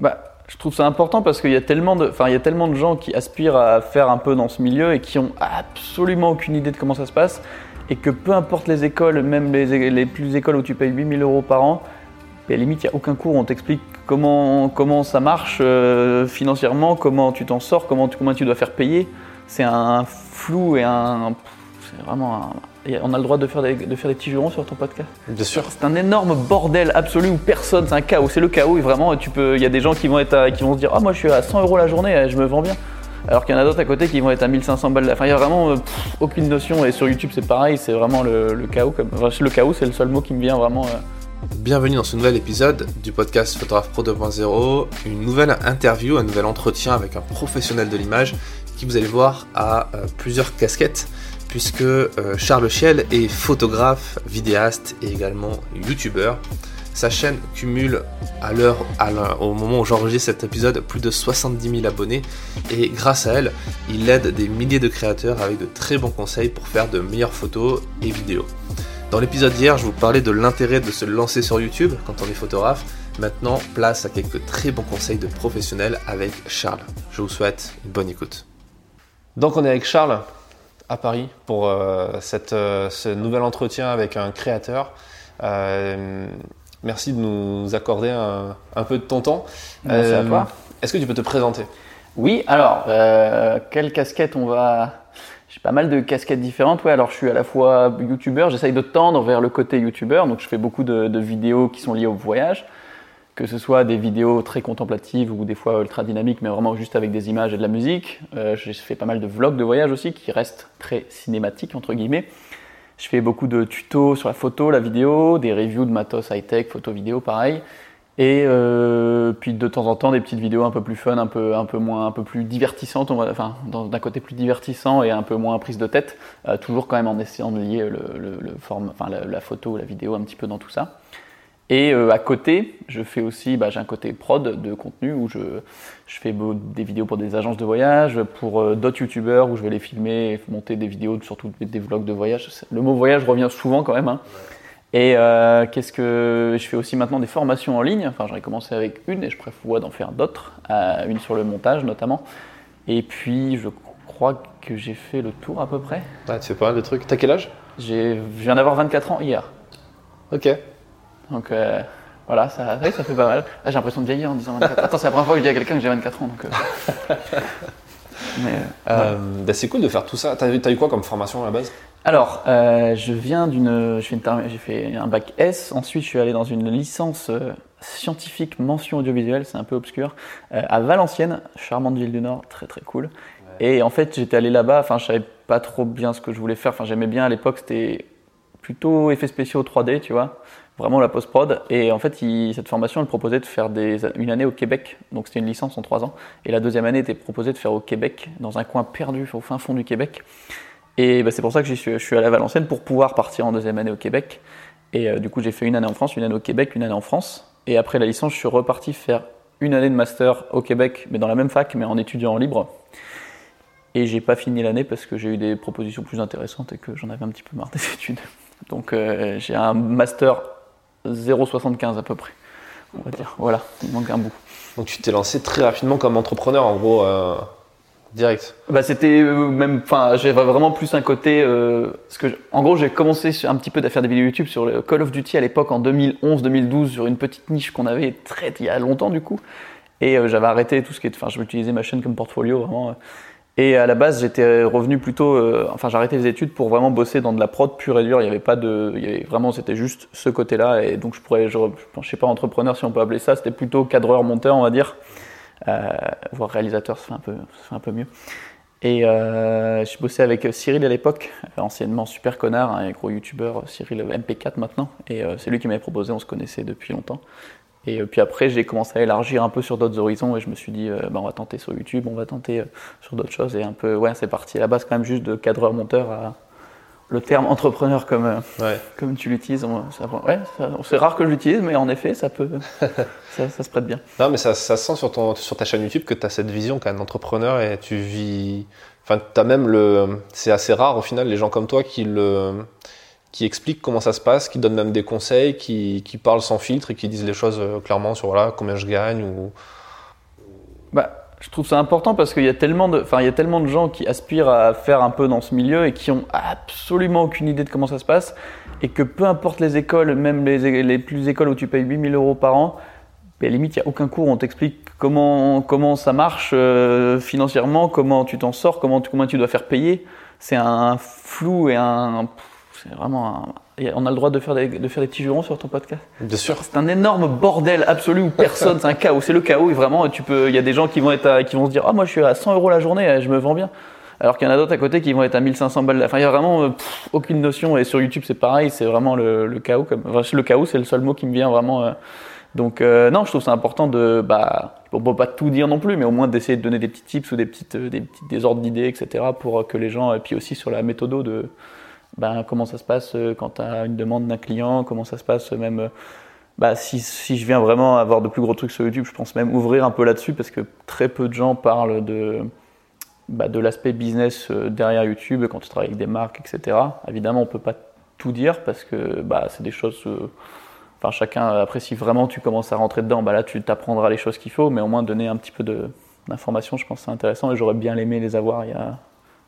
Bah, je trouve ça important parce qu'il y a tellement de, il y a tellement de gens qui aspirent à faire un peu dans ce milieu et qui ont absolument aucune idée de comment ça se passe. Et que peu importe les écoles, même les, les plus écoles où tu payes 8000 euros par an, à la limite, il n'y a aucun cours où on t'explique comment, comment ça marche euh, financièrement, comment tu t'en sors, comment comment tu dois faire payer. C'est un flou et un. C'est vraiment un, et on a le droit de faire des, de faire des petits jurons sur ton podcast Bien sûr. C'est un énorme bordel absolu où personne, c'est un chaos, c'est le chaos et vraiment tu peux, il y a des gens qui vont être à- qui vont se dire ah moi je suis à 100 euros la journée, euh, je me vends bien. Alors qu'il y en a d'autres à côté qui vont être à 1500 balles. Enfin il y a vraiment euh, pff, aucune notion et sur YouTube c'est pareil, c'est vraiment le, le chaos comme, enfin, le chaos c'est le seul mot qui me vient vraiment. euh. Bienvenue dans ce nouvel épisode du podcast Photographe Pro 2.0, une nouvelle interview, un nouvel entretien avec un professionnel de l'image qui, vous allez voir, a euh, plusieurs casquettes puisque euh, Charles Chiel est photographe, vidéaste et également youtubeur. Sa chaîne cumule à l'heure, au moment où j'enregistre cet épisode, plus de 70 000 abonnés et grâce à elle, il aide des milliers de créateurs avec de très bons conseils pour faire de meilleures photos et vidéos. Dans l'épisode d'hier, je vous parlais de l'intérêt de se lancer sur YouTube quand on est photographe. Maintenant, place à quelques très bons conseils de professionnels avec Charles. Je vous souhaite une bonne écoute. Donc on est avec Charles à Paris pour euh, cette, euh, ce nouvel entretien avec un créateur. Euh, merci de nous accorder un, un peu de ton temps. Merci à toi. Est-ce que tu peux te présenter? Oui, alors, quelle casquette on va. J'ai pas mal de casquettes différentes. Ouais, alors je suis à la fois youtubeur, j'essaye de tendre vers le côté youtubeur, donc je fais beaucoup de, de vidéos qui sont liées au voyage, que ce soit des vidéos très contemplatives ou des fois ultra dynamiques, mais vraiment juste avec des images et de la musique. Euh, je fais pas mal de vlogs de voyage aussi qui restent très cinématiques, entre guillemets. Je fais beaucoup de tutos sur la photo, la vidéo, des reviews de matos high-tech, photo, vidéo, pareil. Et euh, puis de temps en temps des petites vidéos un peu plus fun, un peu, un peu moins, un peu plus divertissantes, enfin d'un côté plus divertissant et un peu moins prise de tête, euh, toujours quand même en essayant de lier le forme, enfin la, la photo, la vidéo un petit peu dans tout ça. Et euh, à côté, je fais aussi, bah, j'ai un côté prod de contenu où je, je fais des vidéos pour des agences de voyage, pour euh, d'autres youtubeurs où je vais les filmer, et monter des vidéos, surtout des, vlogs de voyage. Le mot voyage revient souvent quand même. hein. Et euh, qu'est-ce que je fais aussi maintenant des formations en ligne. Enfin, j'en ai commencé avec une et je prévois d'en faire d'autres, une sur le montage notamment. Et puis, je crois que j'ai fait le tour à peu près. Ah, Tu fais pas mal de trucs. T'as quel âge? J'ai, je viens d'avoir 24 ans hier. Ok. Donc euh, voilà, ça, ça fait pas mal. J'ai l'impression de vieillir en disant 24 Attends, c'est la première fois que je dis à quelqu'un que j'ai 24 ans. Donc, euh. Mais, euh, Euh, bah, c'est cool de faire tout ça. T'as eu, t'as eu quoi comme formation à la base? Alors, je viens d'une. je fais une termi- J'ai fait un bac S. Ensuite, je suis allé dans une licence scientifique mention audiovisuelle, c'est un peu obscur, à Valenciennes, charmante ville du Nord, très très cool. Et en fait, j'étais allé là-bas. Enfin, je savais pas trop bien ce que je voulais faire. Enfin, j'aimais bien à l'époque, c'était plutôt effets spéciaux 3D, tu vois, vraiment la post-prod. Et en fait, cette formation, elle proposait de faire des, une année au Québec, donc c'était une licence en trois ans. Et la deuxième année était proposée de faire au Québec, dans un coin perdu au fin fond du Québec. Et bah, c'est pour ça que suis, je suis allé à Valenciennes pour pouvoir partir en deuxième année au Québec. Et euh, du coup, j'ai fait une année en France, une année au Québec, une année en France. Et après la licence, je suis reparti faire une année de master au Québec, mais dans la même fac, mais en étudiant libre. Et j'ai pas fini l'année parce que j'ai eu des propositions plus intéressantes et que j'en avais un petit peu marre des études. Donc euh, j'ai un master 0,75 à peu près, on va dire. Voilà, il manque un bout. Donc tu t'es lancé très rapidement comme entrepreneur, en gros, euh, direct. Bah c'était euh, même, enfin j'avais vraiment plus un côté, euh, parce que en gros j'ai commencé un petit peu à faire des vidéos YouTube sur le Call of Duty à l'époque en 2011-2012 sur une petite niche qu'on avait très il y a longtemps du coup, et euh, j'avais arrêté tout ce qui est, enfin je utilisais ma chaîne comme portfolio vraiment. Et à la base j'étais revenu plutôt, euh, enfin j'ai arrêté les études pour vraiment bosser dans de la prod pure et dure. Il y avait pas de, vraiment c'était juste ce côté-là et donc je pourrais, je, je sais pas entrepreneur si on peut appeler ça, c'était plutôt cadreur monteur on va dire. Euh, voire réalisateur, ça fait un peu, ça un peu mieux. Et euh, je bossais avec Cyril à l'époque, euh, anciennement super connard, un gros youtubeur, Cyril MP4 maintenant. Et c'est lui qui m'avait proposé, on se connaissait depuis longtemps. Et euh, puis après, j'ai commencé à élargir un peu sur d'autres horizons et je me suis dit, euh, bah, on va tenter sur YouTube, on va tenter euh, sur d'autres choses. Et un peu, ouais, c'est parti à la base quand même juste de cadreur-monteur à le terme entrepreneur comme, euh, Ouais. comme tu l'utilises. ouais, c'est rare que je l'utilise, mais en effet, ça peut, ça, ça se prête bien. Non, mais ça, ça se sent sur, ton, sur ta chaîne YouTube que tu as cette vision quand même d'entrepreneur et tu vis. Enfin, tu as même le. C'est assez rare au final, les gens comme toi qui le qui expliquent comment ça se passe, qui donnent même des conseils, qui, qui parlent sans filtre et qui disent les choses euh, clairement sur voilà, combien je gagne ou, Bah, je trouve ça important parce qu'il y a tellement de, y a tellement de gens qui aspirent à faire un peu dans ce milieu et qui ont absolument aucune idée de comment ça se passe et que peu importe les écoles, même les, les plus écoles où tu payes 8000 euros par an, ben, limite, il n'y a aucun cours où on t'explique comment, comment ça marche euh, financièrement, comment tu t'en sors, comment comment tu dois faire payer. C'est un flou et un. C'est vraiment un, on a le droit de faire, des, de faire des petits jurons sur ton podcast Bien sûr. C'est un énorme bordel absolu où personne, c'est un chaos. C'est le chaos et vraiment, tu peux, il y a des gens qui vont, être qui vont se dire Ah, moi je suis à 100 euros la journée, je me vends bien. Alors qu'il y en a d'autres à côté qui vont être à 1500 balles. Enfin, il y a vraiment euh, aucune notion. Et sur YouTube, c'est pareil, c'est vraiment le, le chaos. Comme, enfin, le chaos, c'est le seul mot qui me vient vraiment. Euh, donc euh, non, je trouve c'est important de, bah, on peut pas tout dire non plus, mais au moins d'essayer de donner des petits tips ou des petites, des petites des ordres d'idées, etc. pour que les gens, et puis aussi sur la méthode de, bah, comment ça se passe euh, quand tu as une demande d'un client, comment ça se passe même, euh, bah, si, si, je viens vraiment avoir de plus gros trucs sur YouTube, je pense même ouvrir un peu là-dessus parce que très peu de gens parlent de, bah, de l'aspect business derrière YouTube quand tu travailles avec des marques, etc. Évidemment, on peut pas tout dire parce que bah, c'est des choses Enfin, chacun, après, si vraiment tu commences à rentrer dedans, bah là, tu t'apprendras les choses qu'il faut, mais au moins donner un petit peu d'informations, je pense que c'est intéressant et j'aurais bien aimé les avoir il y a,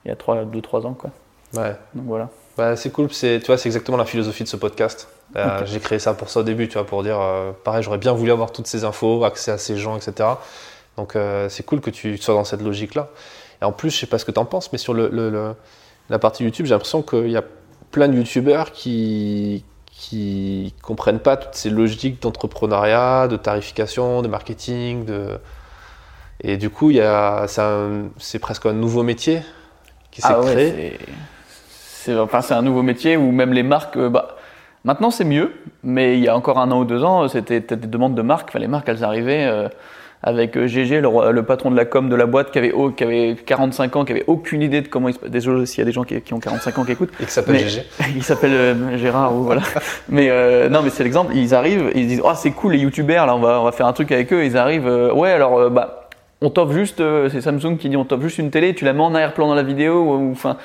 il y a 2-3 ans. Quoi. Ouais. Donc voilà. Bah, c'est cool, c'est, tu vois, c'est exactement la philosophie de ce podcast. Euh, j'ai créé ça pour ça au début, tu vois, pour dire, euh, pareil, j'aurais bien voulu avoir toutes ces infos, accès à ces gens, etc. Donc euh, c'est cool que tu sois dans cette logique-là. Et en plus, je sais pas ce que tu en penses, mais sur le, le, la partie YouTube, j'ai l'impression qu'il y a plein de YouTubeurs qui, qui comprennent pas toutes ces logiques d'entrepreneuriat, de tarification, de marketing, de... et du coup, il y a, c'est, presque un nouveau métier qui s'est ah créé. C'est, enfin, c'est un nouveau métier où même les marques, euh, bah, maintenant c'est mieux, mais il y a encore un an ou deux ans, c'était des demandes de marques, enfin, les marques elles arrivaient. Euh, avec GG, euh, le, patron de la com de la boîte qui avait, qui avait 45 ans, qui avait aucune idée de comment il se Désolé s'il y a des gens qui, qui, ont 45 ans qui écoutent. Et qui s'appelle GG. Il s'appelle euh, Gérard ou voilà. mais euh, non, mais c'est l'exemple. Ils arrivent, ils disent, oh c'est cool les youtubeurs, là on va, on va faire un truc avec eux. Ils arrivent, ouais alors bah on t'offre juste, c'est Samsung qui dit on t'offre juste une télé, tu la mets en arrière-plan dans la vidéo, ou enfin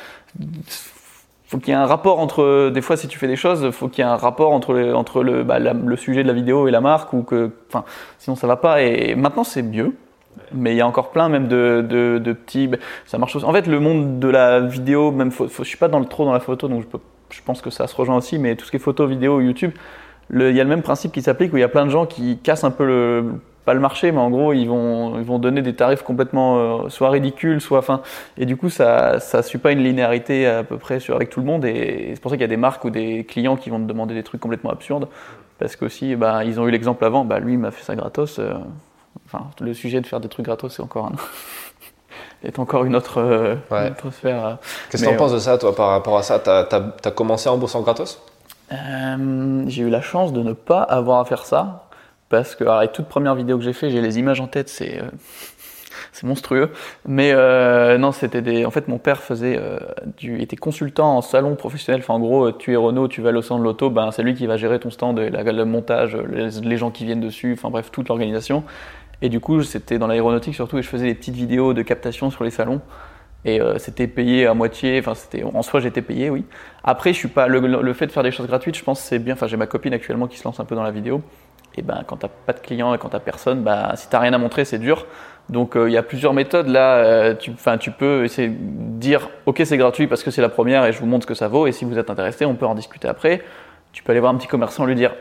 faut qu'il y ait un rapport entre. Des fois, si tu fais des choses, faut qu'il y ait un rapport entre, le, entre le, bah, le sujet de la vidéo et la marque, ou que, enfin, sinon ça va pas. Et maintenant, c'est mieux. Mais il y a encore plein même de, de, de petits. Bah, ça marche aussi. En fait, le monde de la vidéo, même, faut, faut, je suis pas dans le trop dans la photo, donc je, peux, je, pense que ça se rejoint aussi. Mais tout ce qui est photo, vidéo, YouTube, il y a le même principe qui s'applique où il y a plein de gens qui cassent un peu le pas le marché, mais en gros, ils vont, ils vont donner des tarifs complètement euh, soit ridicules, soit. Et du coup, ça ne suit pas une linéarité à peu près sur, avec tout le monde. Et, c'est pour ça qu'il y a des marques ou des clients qui vont te demander des trucs complètement absurdes. Parce qu'aussi, bah, ils ont eu l'exemple avant, bah, lui, il m'a fait ça gratos. Euh, enfin, le sujet de faire des trucs gratos, c'est encore un. est encore une autre, euh, autre sphère. Qu'est-ce que tu en penses de ça, toi, par rapport à ça? Tu as, commencé en bossant gratos? J'ai eu la chance de ne pas avoir à faire ça parce que alors, les toutes premières vidéos que j'ai fait, j'ai les images en tête, c'est euh, monstrueux. Mais euh, non, c'était des. En fait, mon père euh, était consultant en salon professionnel. Enfin, en gros, tu es Renault, tu vas au centre de l'auto, ben c'est lui qui va gérer ton stand, la, le montage, les, gens qui viennent dessus, enfin bref, toute l'organisation. Et du coup, c'était dans l'aéronautique surtout, et je faisais des petites vidéos de captation sur les salons. Et c'était payé à moitié. Enfin, en soi, j'étais payé, oui. Après, je suis pas le, fait de faire des choses gratuites, je pense c'est bien. Enfin, j'ai ma copine actuellement qui se lance un peu dans la vidéo et ben quand tu n'as pas de clients et quand tu n'as personne, bah, si tu n'as rien à montrer, c'est dur. Donc euh, il y a plusieurs méthodes là. Euh, tu, tu peux essayer de dire ok c'est gratuit parce que c'est la première et je vous montre ce que ça vaut. Et si vous êtes intéressé, on peut en discuter après. Tu peux aller voir un petit commerçant lui dire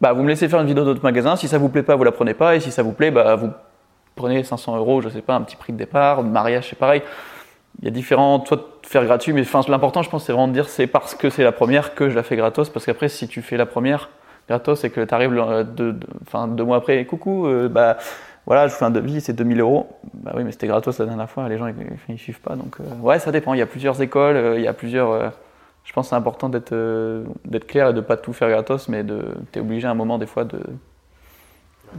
bah vous me laissez faire une vidéo d'autre magasin. Si ça vous plaît pas, vous la prenez pas. Et si ça vous plaît, bah vous prenez 500 euros, je sais pas, un petit prix de départ. Mariage c'est pareil. Il y a différents, soit de faire gratuit, mais l'important je pense c'est vraiment de dire c'est parce que c'est la première que je la fais gratos. Parce qu'après si tu fais la première gratos c'est que tu arrives deux, enfin, deux mois après, coucou, euh, bah voilà, je fais un devis, c'est 2000 euros. Bah oui, mais c'était gratos la dernière fois, les gens ils, suivent pas. Donc euh, ouais, ça dépend. Il y a plusieurs écoles, euh, il y a plusieurs. je pense c'est important d'être clair et de pas tout faire gratos, mais de t'es obligé à un moment des fois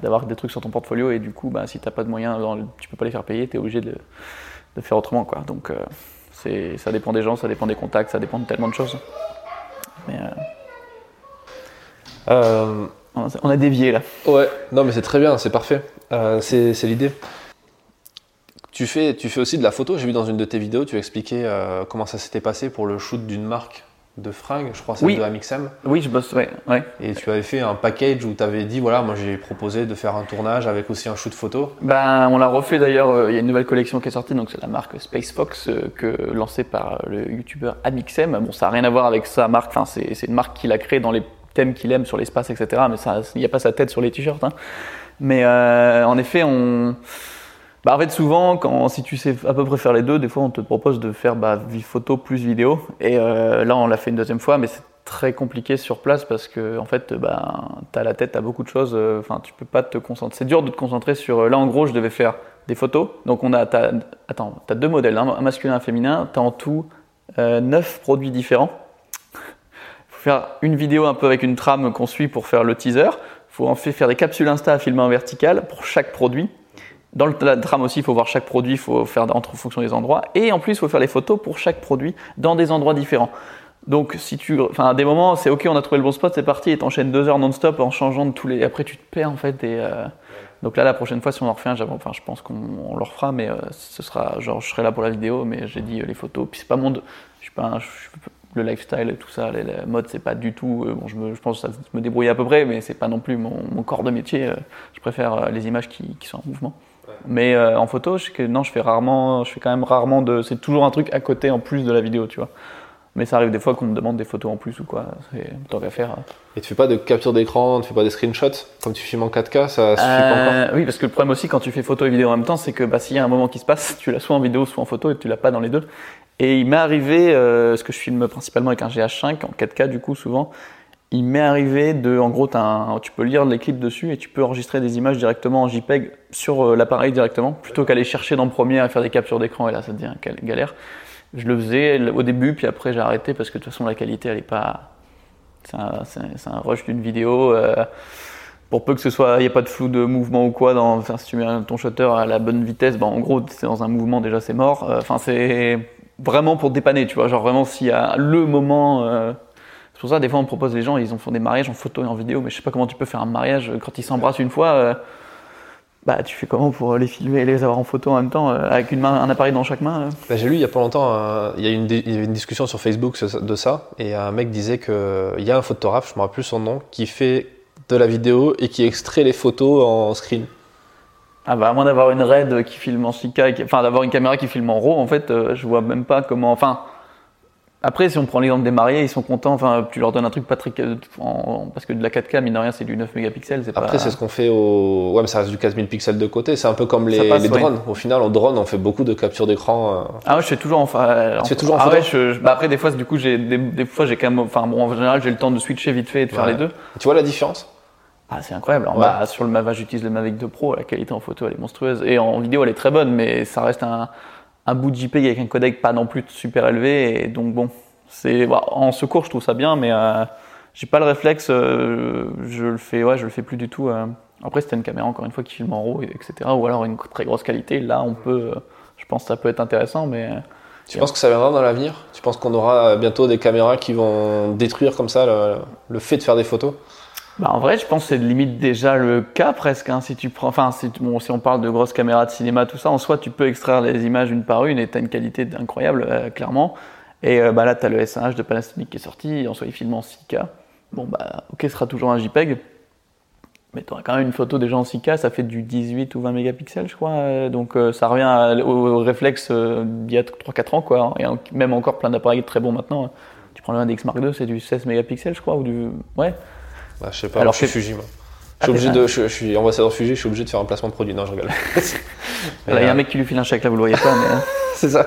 d'avoir des trucs sur ton portfolio et du coup, bah, si t'as pas de moyens, tu peux pas les faire payer, tu es obligé de, de, faire autrement quoi. Donc c'est ça dépend des gens, ça dépend des contacts, ça dépend de tellement de choses. Mais euh, on a dévié là. Ouais, non mais c'est très bien, c'est parfait. Euh, c'est l'idée. Tu fais, tu fais aussi de la photo. J'ai vu dans une de tes vidéos, tu expliquais euh, comment ça s'était passé pour le shoot d'une marque de fringues, je crois, celle Oui. de Amixem. Oui, je bosse, ouais. ouais. Et tu avais fait un package où tu avais dit voilà, moi j'ai proposé de faire un tournage avec aussi un shoot photo. Ben, on l'a refait d'ailleurs, euh, il y a une nouvelle collection qui est sortie, donc c'est la marque Space Fox, euh, que, lancée par euh, le youtubeur Amixem. Bon, ça n'a rien à voir avec sa marque, enfin, c'est c'est une marque qu'il a créée dans les thèmes qu'il aime sur l'espace, etc. Mais ça- il n'y a pas sa tête sur les t-shirts. hein. Mais euh, en effet, on. Bah, en fait, souvent, quand, si tu sais à peu près faire les deux, des fois on te propose de faire bah, photo plus vidéo. Et euh, là, on l'a fait une deuxième fois, mais c'est très compliqué sur place parce que en fait, bah, tu as la tête à beaucoup de choses. euh, Enfin, tu peux pas te concentrer. C'est dur de te concentrer sur. euh, Là, en gros, je devais faire des photos. Donc, on a. attends, tu as deux modèles, hein, un masculin et un féminin. Tu as en tout euh, neuf produits différents. faut faire une vidéo un peu avec une trame qu'on suit pour faire le teaser. faut en fait faire des capsules Insta à filmer en vertical pour chaque produit. Dans le- la trame aussi, il faut voir chaque produit, il faut faire entre fonction des endroits. Et en plus, il faut faire les photos pour chaque produit dans des endroits différents. Donc, si tu, enfin, à des moments, c'est ok, on a trouvé le bon spot, c'est parti, et t'enchaînes deux heures non-stop en changeant de tous les. Après, tu te perds en fait. Euh, Donc là, la prochaine fois, si on en refait un, enfin, je pense qu'on on le refera, mais euh, ce sera genre, je serai là pour la vidéo, mais j'ai dit euh, les photos. Puis c'est pas mon, de- je suis pas, un- le lifestyle et tout ça, la, la mode, c'est pas du tout. bon, je, me, je pense que ça me débrouille à peu près, mais c'est pas non plus mon, corps de métier. je préfère les images qui sont en mouvement. Mais euh, en photo, je sais que non, je fais rarement, je fais quand même rarement de. C'est toujours un truc à côté en plus de la vidéo, tu vois. Mais ça arrive des fois qu'on me demande des photos en plus ou quoi. C'est tant qu'à faire. Et tu fais pas de capture d'écran, tu fais pas des screenshots Comme tu filmes en 4K, ça suffit pas encore? Euh, oui, parce que le problème aussi quand tu fais photo et vidéo en même temps, c'est que bah, s'il y a un moment qui se passe, tu l'as soit en vidéo, soit en photo et tu l'as pas dans les deux. Et il m'est arrivé, euh, ce que je filme principalement avec un GH5 en 4K du coup souvent, il m'est arrivé de, en gros, un- tu peux lire les clips dessus et tu peux enregistrer des images directement en JPEG sur euh, l'appareil directement, plutôt qu'aller chercher dans Premiere et faire des captures d'écran et là ça devient gal- galère. Je le faisais au début, puis après j'ai arrêté parce que de toute façon la qualité elle est pas. C'est un, rush d'une vidéo. euh, pour peu que ce soit, il n'y a pas de flou de mouvement ou quoi, dans, enfin, si tu mets ton shutter à la bonne vitesse, ben, en gros, c'est dans un mouvement, déjà c'est mort. Euh, Enfin, c'est vraiment pour dépanner, tu vois. Genre vraiment, s'il y a le moment. euh, c'est pour ça, des fois, on propose les gens, ils en font des mariages en photo et en vidéo, mais je sais pas comment tu peux faire un mariage quand ils s'embrassent une fois. euh, bah, tu fais comment pour les filmer et les avoir en photo en même temps, euh, avec une main, un appareil dans chaque main euh? Bah, J'ai lu il y a pas longtemps, il y, a une il y une discussion sur Facebook de ça, et un mec disait qu'il y a un photographe, je me rappelle plus son nom, qui fait de la vidéo et qui extrait les photos en screen. Ah bah à moins d'avoir une RED qui filme en 6K, et qui- enfin d'avoir une caméra qui filme en RAW, en fait, je vois même pas comment. Enfin, après, si on prend l'exemple des mariés, ils sont contents. Enfin, tu leur donnes un truc pas très, en- parce que de la 4K, mine de rien, c'est du 9 mégapixels. Après, pas... c'est ce qu'on fait au. Ouais, mais ça reste du 4000 pixels de côté. C'est un peu comme les, passe, les oui. drones. Au final, en drone, on fait beaucoup de captures d'écran. euh. Ah ouais, je fais toujours en. fa- Tu fais toujours en ah ouais, je- bah après, des fois, du coup, j'ai des, des fois, j'ai quand même. Enfin, bon, en général, j'ai le temps de switcher vite fait et de faire les deux. Tu vois la différence? Ah, c'est incroyable. Ouais. Bah, sur le Mavic, j'utilise le Mavic 2 Pro. La qualité en photo, elle est monstrueuse. Et en vidéo, elle est très bonne, mais ça reste un, un bout de JPEG avec un codec pas non plus super élevé. Et donc, bon, c'est bah, en secours, je trouve ça bien, mais euh, j'ai pas le réflexe. euh, je le fais, ouais, je le fais plus du tout. euh. Après, c'était une caméra, encore une fois, qui filme en RAW, etc. Ou alors une très grosse qualité. Là, on peut. euh, je pense que ça peut être intéressant, mais. euh, Tu penses que ça viendra dans l'avenir? Tu penses qu'on aura bientôt des caméras qui vont détruire comme ça le, le fait de faire des photos? Bah, en vrai, je pense que c'est limite déjà le cas presque. hein, si tu prends, enfin, si, on parle de grosses caméras de cinéma, tout ça, en soi, tu peux extraire les images une par une et tu as une qualité incroyable, euh, clairement. Et euh, bah, là, tu as le S1H de Panasonic qui est sorti, en soi, il filme en 6K. Bon, bah, ok, ce sera toujours un JPEG. Mais tu auras quand même une photo déjà en 6K, ça fait du 18 ou 20 mégapixels, je crois. euh, donc ça revient au, réflexe d'il y a 3-4 ans, quoi. hein, et même encore plein d'appareils très bons maintenant. Tu prends le 1DX Mark II, c'est du 16 mégapixels, je crois, ou du. Ouais. Bah, Je sais pas, Alors je suis que- Fuji. Moi. Ah, Je suis, obligé de, je, je suis ambassadeur Fuji, je suis obligé de faire un placement de produit. Non, je rigole. Il y a euh, un mec qui lui file un chèque, là, vous le voyez pas, mais. C'est ça.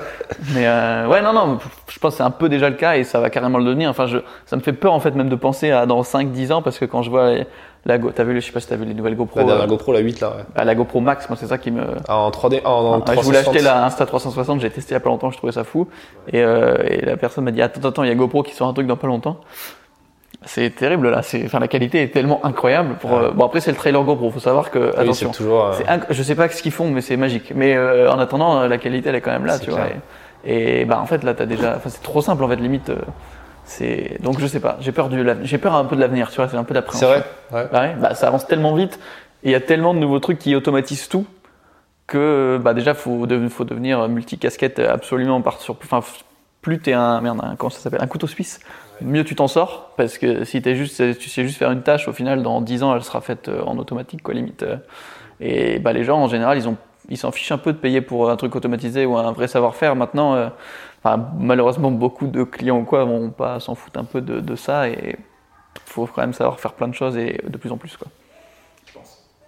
Mais euh, ouais, non, non, je pense que c'est un peu déjà le cas et ça va carrément le devenir. Enfin, je, ça me fait peur en fait même de penser à dans 5-10 ans parce que quand je vois la Go, t'as vu, le- je sais pas si t'as vu les nouvelles GoPro, La dernière euh, GoPro, la 8 là. Ouais. ah, la GoPro Max, moi c'est ça qui me. Ah, en 3D, en, en Ouais, je voulais 360. acheter la Insta 360, j'ai testé il y a pas longtemps, je trouvais ça fou. Et, euh, et la personne m'a dit attends, attends, il y a GoPro qui sort un truc dans pas longtemps. C'est terrible là, c'est, enfin la qualité est tellement incroyable. Pour, euh, bon après c'est le trailer GoPro, faut savoir que Oui, attention. c'est toujours. euh, C'est inc- je sais pas ce qu'ils font, mais c'est magique. Mais euh, en attendant, euh, la qualité elle est quand même là, C'est tu vois. Et, et, bah en fait là, t'as déjà, enfin c'est trop simple en fait limite. euh, c'est donc je sais pas, j'ai peur du, j'ai peur un peu de l'avenir, tu vois, c'est un peu c'est d'appréhension. vrai. Ouais. Bah ouais, bah ça avance tellement vite et il y a tellement de nouveaux trucs qui automatisent tout que bah déjà faut, de- faut devenir multicasquette absolument par sur, enfin plus t'es un merde, un, comment ça s'appelle, un couteau suisse, mieux tu t'en sors parce que si es juste, tu sais juste faire une tâche, au final dans 10 ans elle sera faite euh, en automatique quoi limite. euh. Et bah les gens en général ils ont ils s'en fichent un peu de payer pour un truc automatisé ou un vrai savoir-faire. Maintenant, euh, malheureusement beaucoup de clients ou quoi vont pas s'en foutre un peu de, ça et faut quand même savoir faire plein de choses et de plus en plus quoi.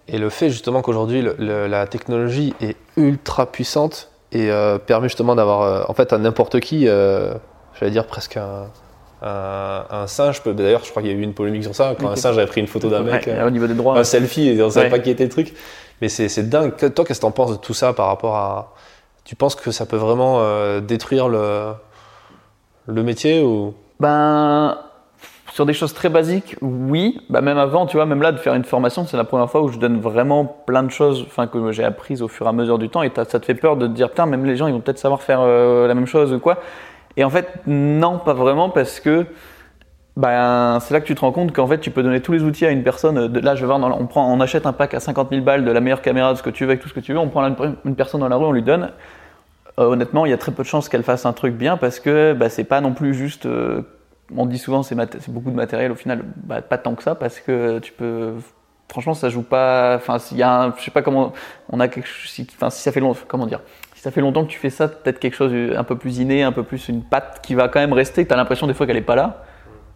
Et le fait justement qu'aujourd'hui la technologie est ultra puissante et permet justement d'avoir en fait à n'importe qui, j'allais dire presque un, un, un singe. peut- D'ailleurs, je crois qu'il y a eu une polémique sur ça quand un singe avait pris une photo d'un mec, Ouais, euh, au niveau des droits. un selfie et on savait Ouais. pas qui était le truc. Mais c'est dingue. Que- Toi, qu'est-ce que t'en penses de tout ça par rapport à Tu penses que ça peut vraiment euh, détruire le le métier ou? Ben, sur des choses très basiques, oui. Bah, même avant, tu vois, même là, de faire une formation, c'est la première fois où je donne vraiment plein de choses enfin, que j'ai apprises au fur et à mesure du temps. Et ça te fait peur de te dire, putain, même les gens, ils vont peut-être savoir faire euh, la même chose ou quoi. Et en fait, non, pas vraiment, parce que ben, c'est là que tu te rends compte qu'en fait, tu peux donner tous les outils à une personne. De, là, je vais voir, on, prend, on achète un pack à 50 000 balles de la meilleure caméra, de ce que tu veux, avec tout ce que tu veux. On prend une personne dans la rue, on lui donne. Euh, honnêtement, il y a très peu de chances qu'elle fasse un truc bien parce que bah, c'est pas non plus juste. euh, on dit souvent c'est beaucoup de matériel. Au final, bah, pas tant que ça parce que tu peux. Franchement, ça joue pas. Enfin, s'il y a un, je sais pas comment. On a si- Enfin, si ça fait longtemps. Comment dire ça fait longtemps que tu fais ça, peut-être quelque chose un peu plus inné, un peu plus une patte qui va quand même rester. Que t'as l'impression des fois qu'elle est pas là.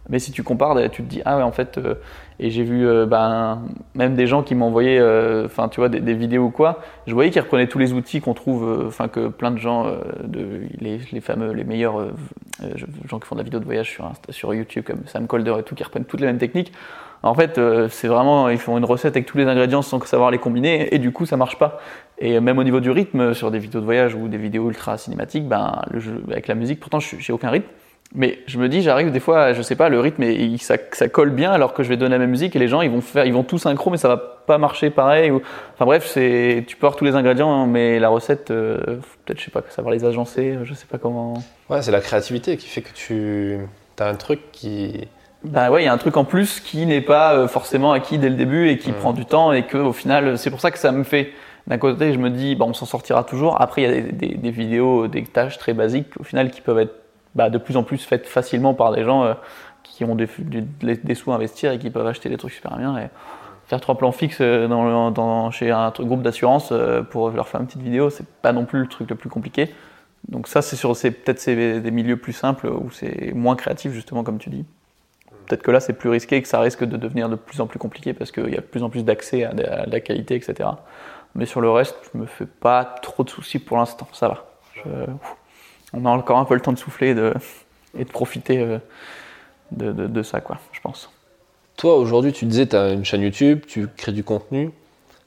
Mais si tu compares, tu te dis ah ouais en fait. euh, et j'ai vu euh, ben, même des gens qui m'envoyaient, euh, enfin tu vois, des, vidéos ou quoi. Je voyais qu'ils reprenaient tous les outils qu'on trouve, euh, enfin que plein de gens, euh, de, les, fameux, les meilleurs euh, euh, gens qui font de la vidéo de voyage sur, sur YouTube comme Sam Colder et tout, qui reprennent toutes les mêmes techniques. En fait, euh, c'est vraiment, ils font une recette avec tous les ingrédients sans savoir les combiner, et du coup, ça marche pas. Et même au niveau du rythme, sur des vidéos de voyage ou des vidéos ultra cinématiques, ben, avec la musique, pourtant, je j'ai aucun rythme. Mais je me dis, j'arrive des fois, je sais pas, le rythme, il- ça, ça colle bien alors que je vais donner la même musique et les gens, ils vont faire, ils vont tout synchro, mais ça va pas marcher pareil. Ou... Enfin bref, c'est, tu peux avoir tous les ingrédients, mais la recette, euh, peut-être, je sais pas, savoir les agencer, je sais pas comment. Ouais, c'est la créativité qui fait que tu as un truc qui. Bah ouais, il y a un truc en plus qui n'est pas euh, forcément acquis dès le début et qui Mm. prend du temps et que au final, c'est pour ça que ça me fait. D'un côté, je me dis, bah, on s'en sortira toujours. Après, il y a des, des- des vidéos, des tâches très basiques, au final, qui peuvent être bah, de plus en plus faites facilement par des gens euh, qui ont des, des sous à investir et qui peuvent acheter des trucs super bien. Et faire trois plans fixes euh, dans, chez un groupe d'assurance euh, pour leur faire une petite vidéo, c'est pas non plus le truc le plus compliqué. Donc ça, c'est sur peut-être des milieux plus simples où c'est moins créatif justement comme tu dis. Peut-être que là, c'est plus risqué et que ça risque de devenir de plus en plus compliqué parce qu'il y a de plus en plus d'accès à, la qualité, etc. Mais sur le reste, je me fais pas trop de soucis pour l'instant. Ça va. On a encore un peu le temps de souffler et de, profiter euh, de ça, quoi, je pense. Toi, aujourd'hui, tu disais, tu as une chaîne YouTube, tu crées du contenu.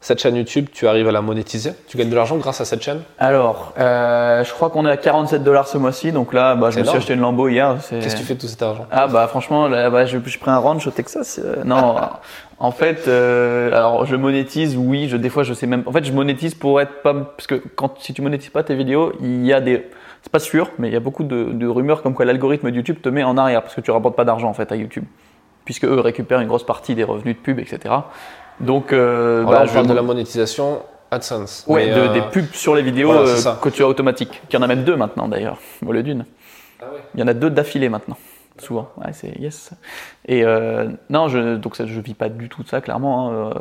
Cette chaîne YouTube, tu arrives à la monétiser? Tu gagnes de l'argent grâce à cette chaîne? Alors, euh, je crois qu'on est à 47 dollars ce mois-ci, donc là, bah, je me suis acheté une Lambo hier. Qu'est-ce que tu fais de tout cet argent? Ah bah franchement, là, bah, je, je prends un ranch au Texas. euh, non, en fait, euh, alors je monétise, oui, je, des fois je sais même. En fait, je monétise pour être pas parce que quand si tu monétises pas tes vidéos, il y a des, c'est pas sûr, mais il y a beaucoup de, de rumeurs comme quoi l'algorithme de YouTube te met en arrière parce que tu rapportes pas d'argent en fait à YouTube, puisque eux récupèrent une grosse partie des revenus de pub, etc. Donc, euh, Alors bah, là, on je parle de la monétisation AdSense. de- euh, des pubs sur les vidéos voilà, euh, que tu as automatiques. Il y en a même deux maintenant d'ailleurs, au lieu d'une. Ah ouais. Il y en a deux d'affilée maintenant, souvent. Ouais, c'est yes. Et euh, non, je, donc ça, je vis pas du tout de ça, clairement. hein.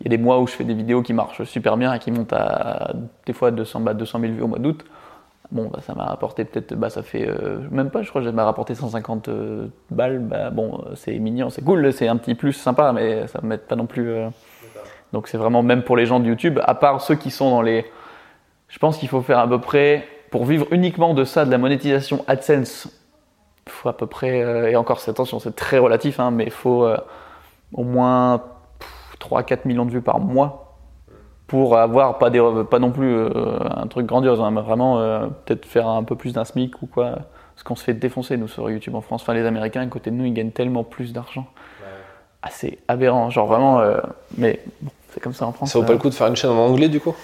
Il y a des mois où je fais des vidéos qui marchent super bien et qui montent à des fois 200, bah, 200 000 vues au mois d'août. Bon, bah, ça m'a rapporté peut-être, bah, ça fait euh, même pas, je crois que ça m'a rapporté 150 euh, balles. Bah, bon, euh, c'est mignon, c'est cool, c'est un petit plus sympa, mais ça me met pas non plus. euh, donc c'est vraiment même pour les gens de YouTube, à part ceux qui sont dans les. Je pense qu'il faut faire à peu près, pour vivre uniquement de ça, de la monétisation AdSense, il faut à peu près, et encore attention, c'est très relatif, hein, mais il faut au moins 3-4 millions de vues par mois pour avoir pas, des, pas non plus euh, un truc grandiose, hein, mais vraiment euh, peut-être faire un peu plus d'un SMIC ou quoi. Parce qu'on se fait défoncer nous sur YouTube en France. Enfin, les Américains, à côté de nous, ils gagnent tellement plus d'argent. Ah, c'est aberrant, genre vraiment. euh, mais bon, c'est comme ça en France. Ça vaut pas le coup de faire une chaîne en anglais du coup?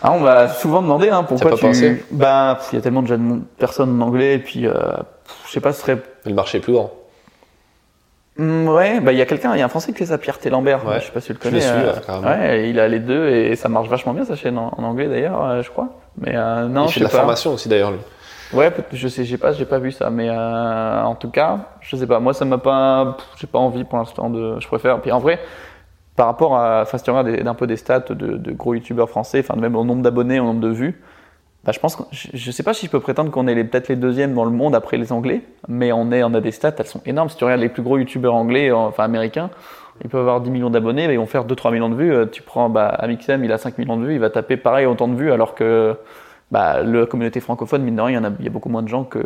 Ah, on m'a souvent demandé hein, pourquoi pas tu. pensé? Bah, pff, il y a tellement de mon- personnes en anglais, et puis je sais pas, ce serait. Mais le marché est plus grand. Hmm, ouais, bah il y a quelqu'un, il y a un Français qui fait ça, Pierre T. Lambert. Ouais. Je sais pas si tu le Je connais. le suis, euh, ouais, il a les deux et ça marche vachement bien sa chaîne en, en anglais d'ailleurs, euh, je crois. Mais euh, non, il je fait de la pas. formation aussi d'ailleurs lui. Ouais, je sais, j'ai pas, j'ai pas vu ça, mais euh, en tout cas, je sais pas. Moi, ça m'a pas, j'ai pas envie pour l'instant de. Je préfère. Puis en vrai, par rapport à, enfin, si tu regardes d'un peu des stats de, de gros youtubeurs français, enfin même au nombre d'abonnés, au nombre de vues, bah, je pense, que, je, sais pas si je peux prétendre qu'on est peut-être les deuxièmes dans le monde après les Anglais, mais on est, on a des stats, elles sont énormes. Si tu regardes les plus gros youtubeurs anglais, enfin américains, ils peuvent avoir 10 millions d'abonnés, mais ils vont faire 2-3 millions de vues. Euh, tu prends bah, Amixem, il a 5 millions de vues, il va taper pareil autant de vues, alors que bah, la communauté francophone, mine de rien, il y, a, il y a beaucoup moins de gens que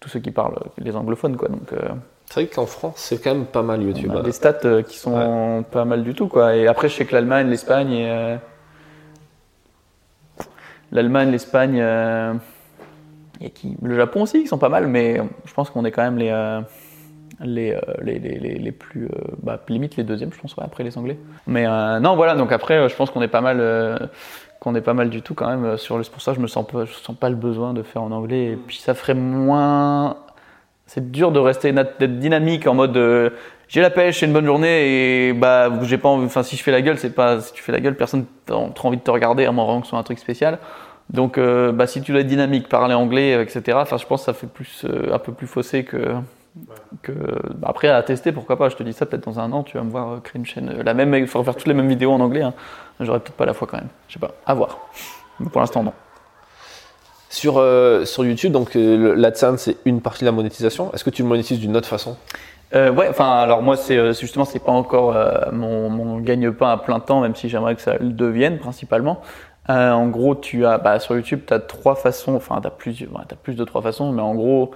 tous ceux qui parlent les anglophones. Quoi. Donc, euh, c'est vrai qu'en France, c'est quand même pas mal YouTube. On a des stats euh, qui sont pas mal du tout. Quoi. Et après, je sais que l'Allemagne, l'Espagne et l'Allemagne, l'Espagne, euh, le Japon aussi, qui sont pas mal, mais je pense qu'on est quand même les, euh, les, euh, les, les, les, plus, bah, limite les deuxièmes, je pense, après les Anglais. Mais non, voilà, donc après, je pense qu'on est pas mal. qu'on est pas mal du tout quand même sur le. Pour ça je me sens je sens pas le besoin de faire en anglais. Et puis ça ferait moins. C'est dur de rester d'être dynamique en mode j'ai la pêche, c'est une bonne journée et bah j'ai pas envie, enfin si je fais la gueule, c'est pas si tu fais la gueule, personne n'a trop envie de te regarder à moins que ce soit un truc spécial. Donc euh, bah, si tu dois être dynamique, parler anglais, etc. Enfin je pense que ça fait plus euh, un peu plus faussé que que bah, après à tester pourquoi pas. Je te dis ça peut-être dans un an, tu vas me voir euh, créer une chaîne la même, il faudra faire toutes les mêmes vidéos en anglais. Hein. J'aurais peut-être pas la foi quand même. Je sais pas, à voir. Mais pour l'instant non. Sur, sur YouTube, donc l'AdSense c'est une partie de la monétisation. Est-ce que tu le monétises d'une autre façon? Euh, ouais, enfin, alors moi, c'est justement, c'est pas encore euh, mon, gagne-pain à plein temps, même si j'aimerais que ça le devienne principalement. Euh, en gros, tu as, bah, sur YouTube, tu as trois façons, enfin, tu as, as plus de trois façons, mais en gros,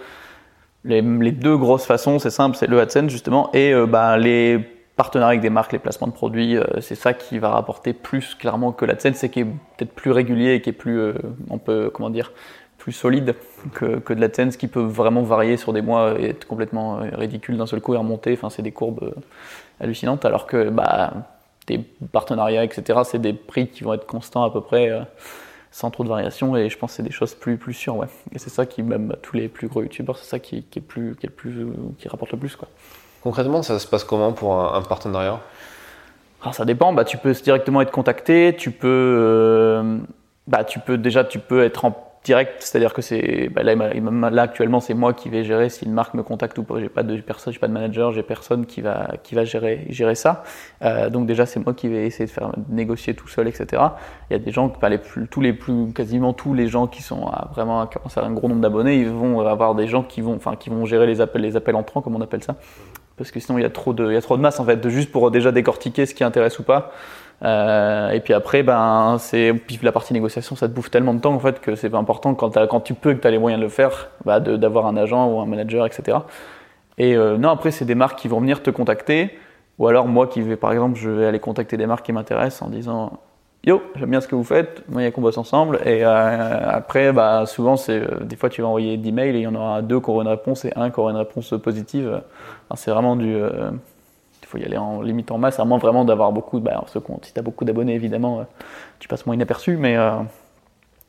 les, les deux grosses façons, c'est simple, c'est le AdSense justement, et euh, bah, les partenariats avec des marques, les placements de produits, euh, c'est ça qui va rapporter plus clairement que l'AdSense, c'est qui est peut-être plus régulier et qui est plus, on peut, comment dire, plus solide que, que de l'AdSense qui peut vraiment varier sur des mois et être complètement euh, ridicule d'un seul coup et remonter. Enfin, c'est des courbes euh, hallucinantes. Alors que bah, des partenariats, etc., c'est des prix qui vont être constants à peu près euh, sans trop de variations. Et je pense que c'est des choses plus, plus sûres. Ouais. Et c'est ça qui, même bah, tous les plus gros youtubeurs, c'est ça qui, qui, est plus, qui, est plus, qui rapporte le plus. Quoi. Concrètement, ça se passe comment pour un, partenariat? Ça dépend. Bah, tu peux directement être contacté. Tu peux, bah, tu peux déjà tu peux être en direct, c'est-à-dire que c'est bah là, actuellement c'est moi qui vais gérer si une marque me contacte ou pas. J'ai pas de personne, j'ai pas de manager, j'ai personne qui va qui va gérer gérer ça. Euh, donc déjà c'est moi qui vais essayer de faire négocier tout seul, etc. Il y a des gens, les plus, tous les plus quasiment tous les gens qui sont à vraiment un gros nombre d'abonnés, ils vont avoir des gens qui vont enfin qui vont gérer les appels les appels entrants comme on appelle ça. Parce que sinon il y a trop de il y a trop de masse en fait, de juste pour déjà décortiquer ce qui intéresse ou pas. Euh, et puis après, ben, c'est la partie négociation, ça te bouffe tellement de temps en fait que c'est important quand, tu peux, que tu as les moyens de le faire, bah, d'avoir un agent ou un manager, etc. Et euh, non, après, c'est des marques qui vont venir te contacter, ou alors moi qui vais, par exemple, je vais aller contacter des marques qui m'intéressent en disant Yo, j'aime bien ce que vous faites, a qu'on bosse ensemble. Et euh, après, bah, souvent, c'est des fois, tu vas envoyer 10 mails et il y en aura deux qui auront une réponse et un qui aura une réponse positive. C'est vraiment du il faut y aller en limite en masse, à moins vraiment d'avoir beaucoup. Bah, ce compte, si tu beaucoup d'abonnés, évidemment, euh, tu passes moins inaperçu, mais, euh,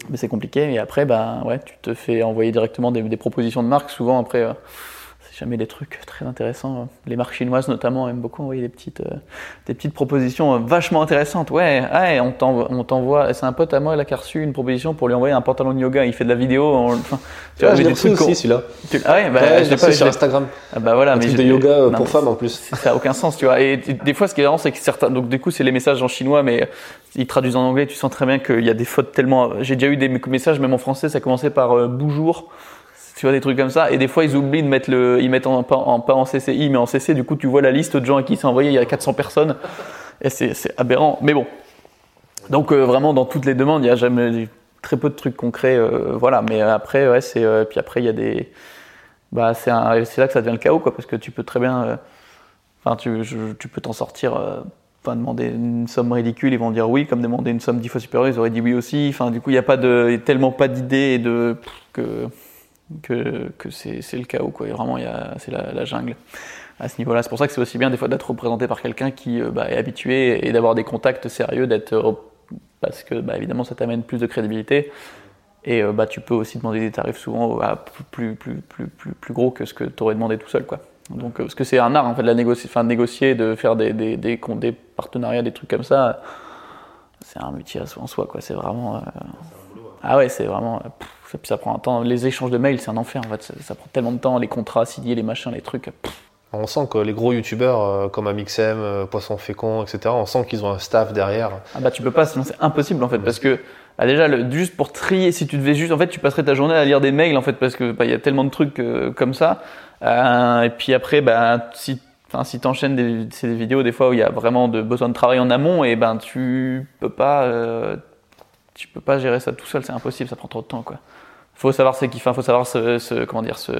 mais c'est compliqué. Et après, bah, ouais, tu te fais envoyer directement des, des propositions de marque. Souvent, après, euh, jamais des trucs très intéressants. Les marques chinoises notamment aiment beaucoup envoyer des petites, euh, des petites propositions euh, vachement intéressantes. Ouais, ouais on t'envoie. C'est un pote à moi là, qui a reçu une proposition pour lui envoyer un pantalon de yoga. Il fait de la vidéo. enfin, tu vois, ah, j'ai reçu aussi celui-là. Ah ouais, bah, je l'ai pas sur Instagram. Ah bah voilà, un mais de yoga euh, pour femmes en plus. Ça a aucun sens, tu vois. Et des fois, ce qui est marrant, c'est que certains. Donc du coup, c'est les messages en chinois, mais ils traduisent en anglais. Tu sens très bien qu'il y a des fautes tellement. J'ai déjà eu des messages, même en français, ça commençait par bonjour tu vois des trucs comme ça. Et des fois ils oublient de mettre le ils mettent en, pas en CCI mais en CC du coup tu vois la liste de gens à qui c'est envoyé il y a 400 personnes. Et c'est aberrant. Mais bon. Donc euh, vraiment dans toutes les demandes il y a jamais très peu de trucs concrets euh, voilà. Mais après ouais c'est euh, puis après il y a des bah c'est là que ça devient le chaos quoi parce que tu peux très bien enfin tu, tu peux t'en sortir Enfin, demander une somme ridicule, ils vont dire oui, comme demander une somme dix fois supérieure, ils auraient dit oui aussi. Enfin, du coup, il n'y a pas de, tellement pas d'idées et de que que, que c'est le chaos. Quoi. vraiment, c'est la, la, jungle à ce niveau-là. C'est pour ça que c'est aussi bien des fois d'être représenté par quelqu'un qui euh, bah, est habitué et d'avoir des contacts sérieux, d'être parce que bah, évidemment ça t'amène plus de crédibilité. Et euh, bah, tu peux aussi demander des tarifs souvent à plus, plus, plus, plus, plus gros que ce que tu aurais demandé tout seul. Quoi. Donc, euh, parce que c'est un art en fait, de, la négocier, enfin, de négocier, de faire des, des, des, des, partenariats, des trucs comme ça. C'est un métier en soi. Quoi. C'est vraiment. Ah ouais, c'est vraiment. Ça, ça prend un temps. Les échanges de mails, c'est un enfer en fait. Ça, ça prend tellement de temps, les contrats signés, les machins, les trucs. pff. On sent que les gros youtubeurs euh, comme Amixem, euh, Poisson Fécond, etc., on sent qu'ils ont un staff derrière. Ah bah tu peux pas, sinon c'est impossible en fait, parce que bah, déjà le- juste pour trier, si tu devais juste, en fait, tu passerais ta journée à lire des mails en fait, parce que bah, y a tellement de trucs euh, comme ça. Et puis après, bah si Enfin, si t'enchaînes des, c'est des vidéos des fois où il y a vraiment de, besoin de travail en amont, et ben tu peux pas, tu peux pas gérer ça tout seul, c'est impossible, ça prend trop de temps quoi. Faut savoir s'équiper, faut savoir se, se- comment dire, se,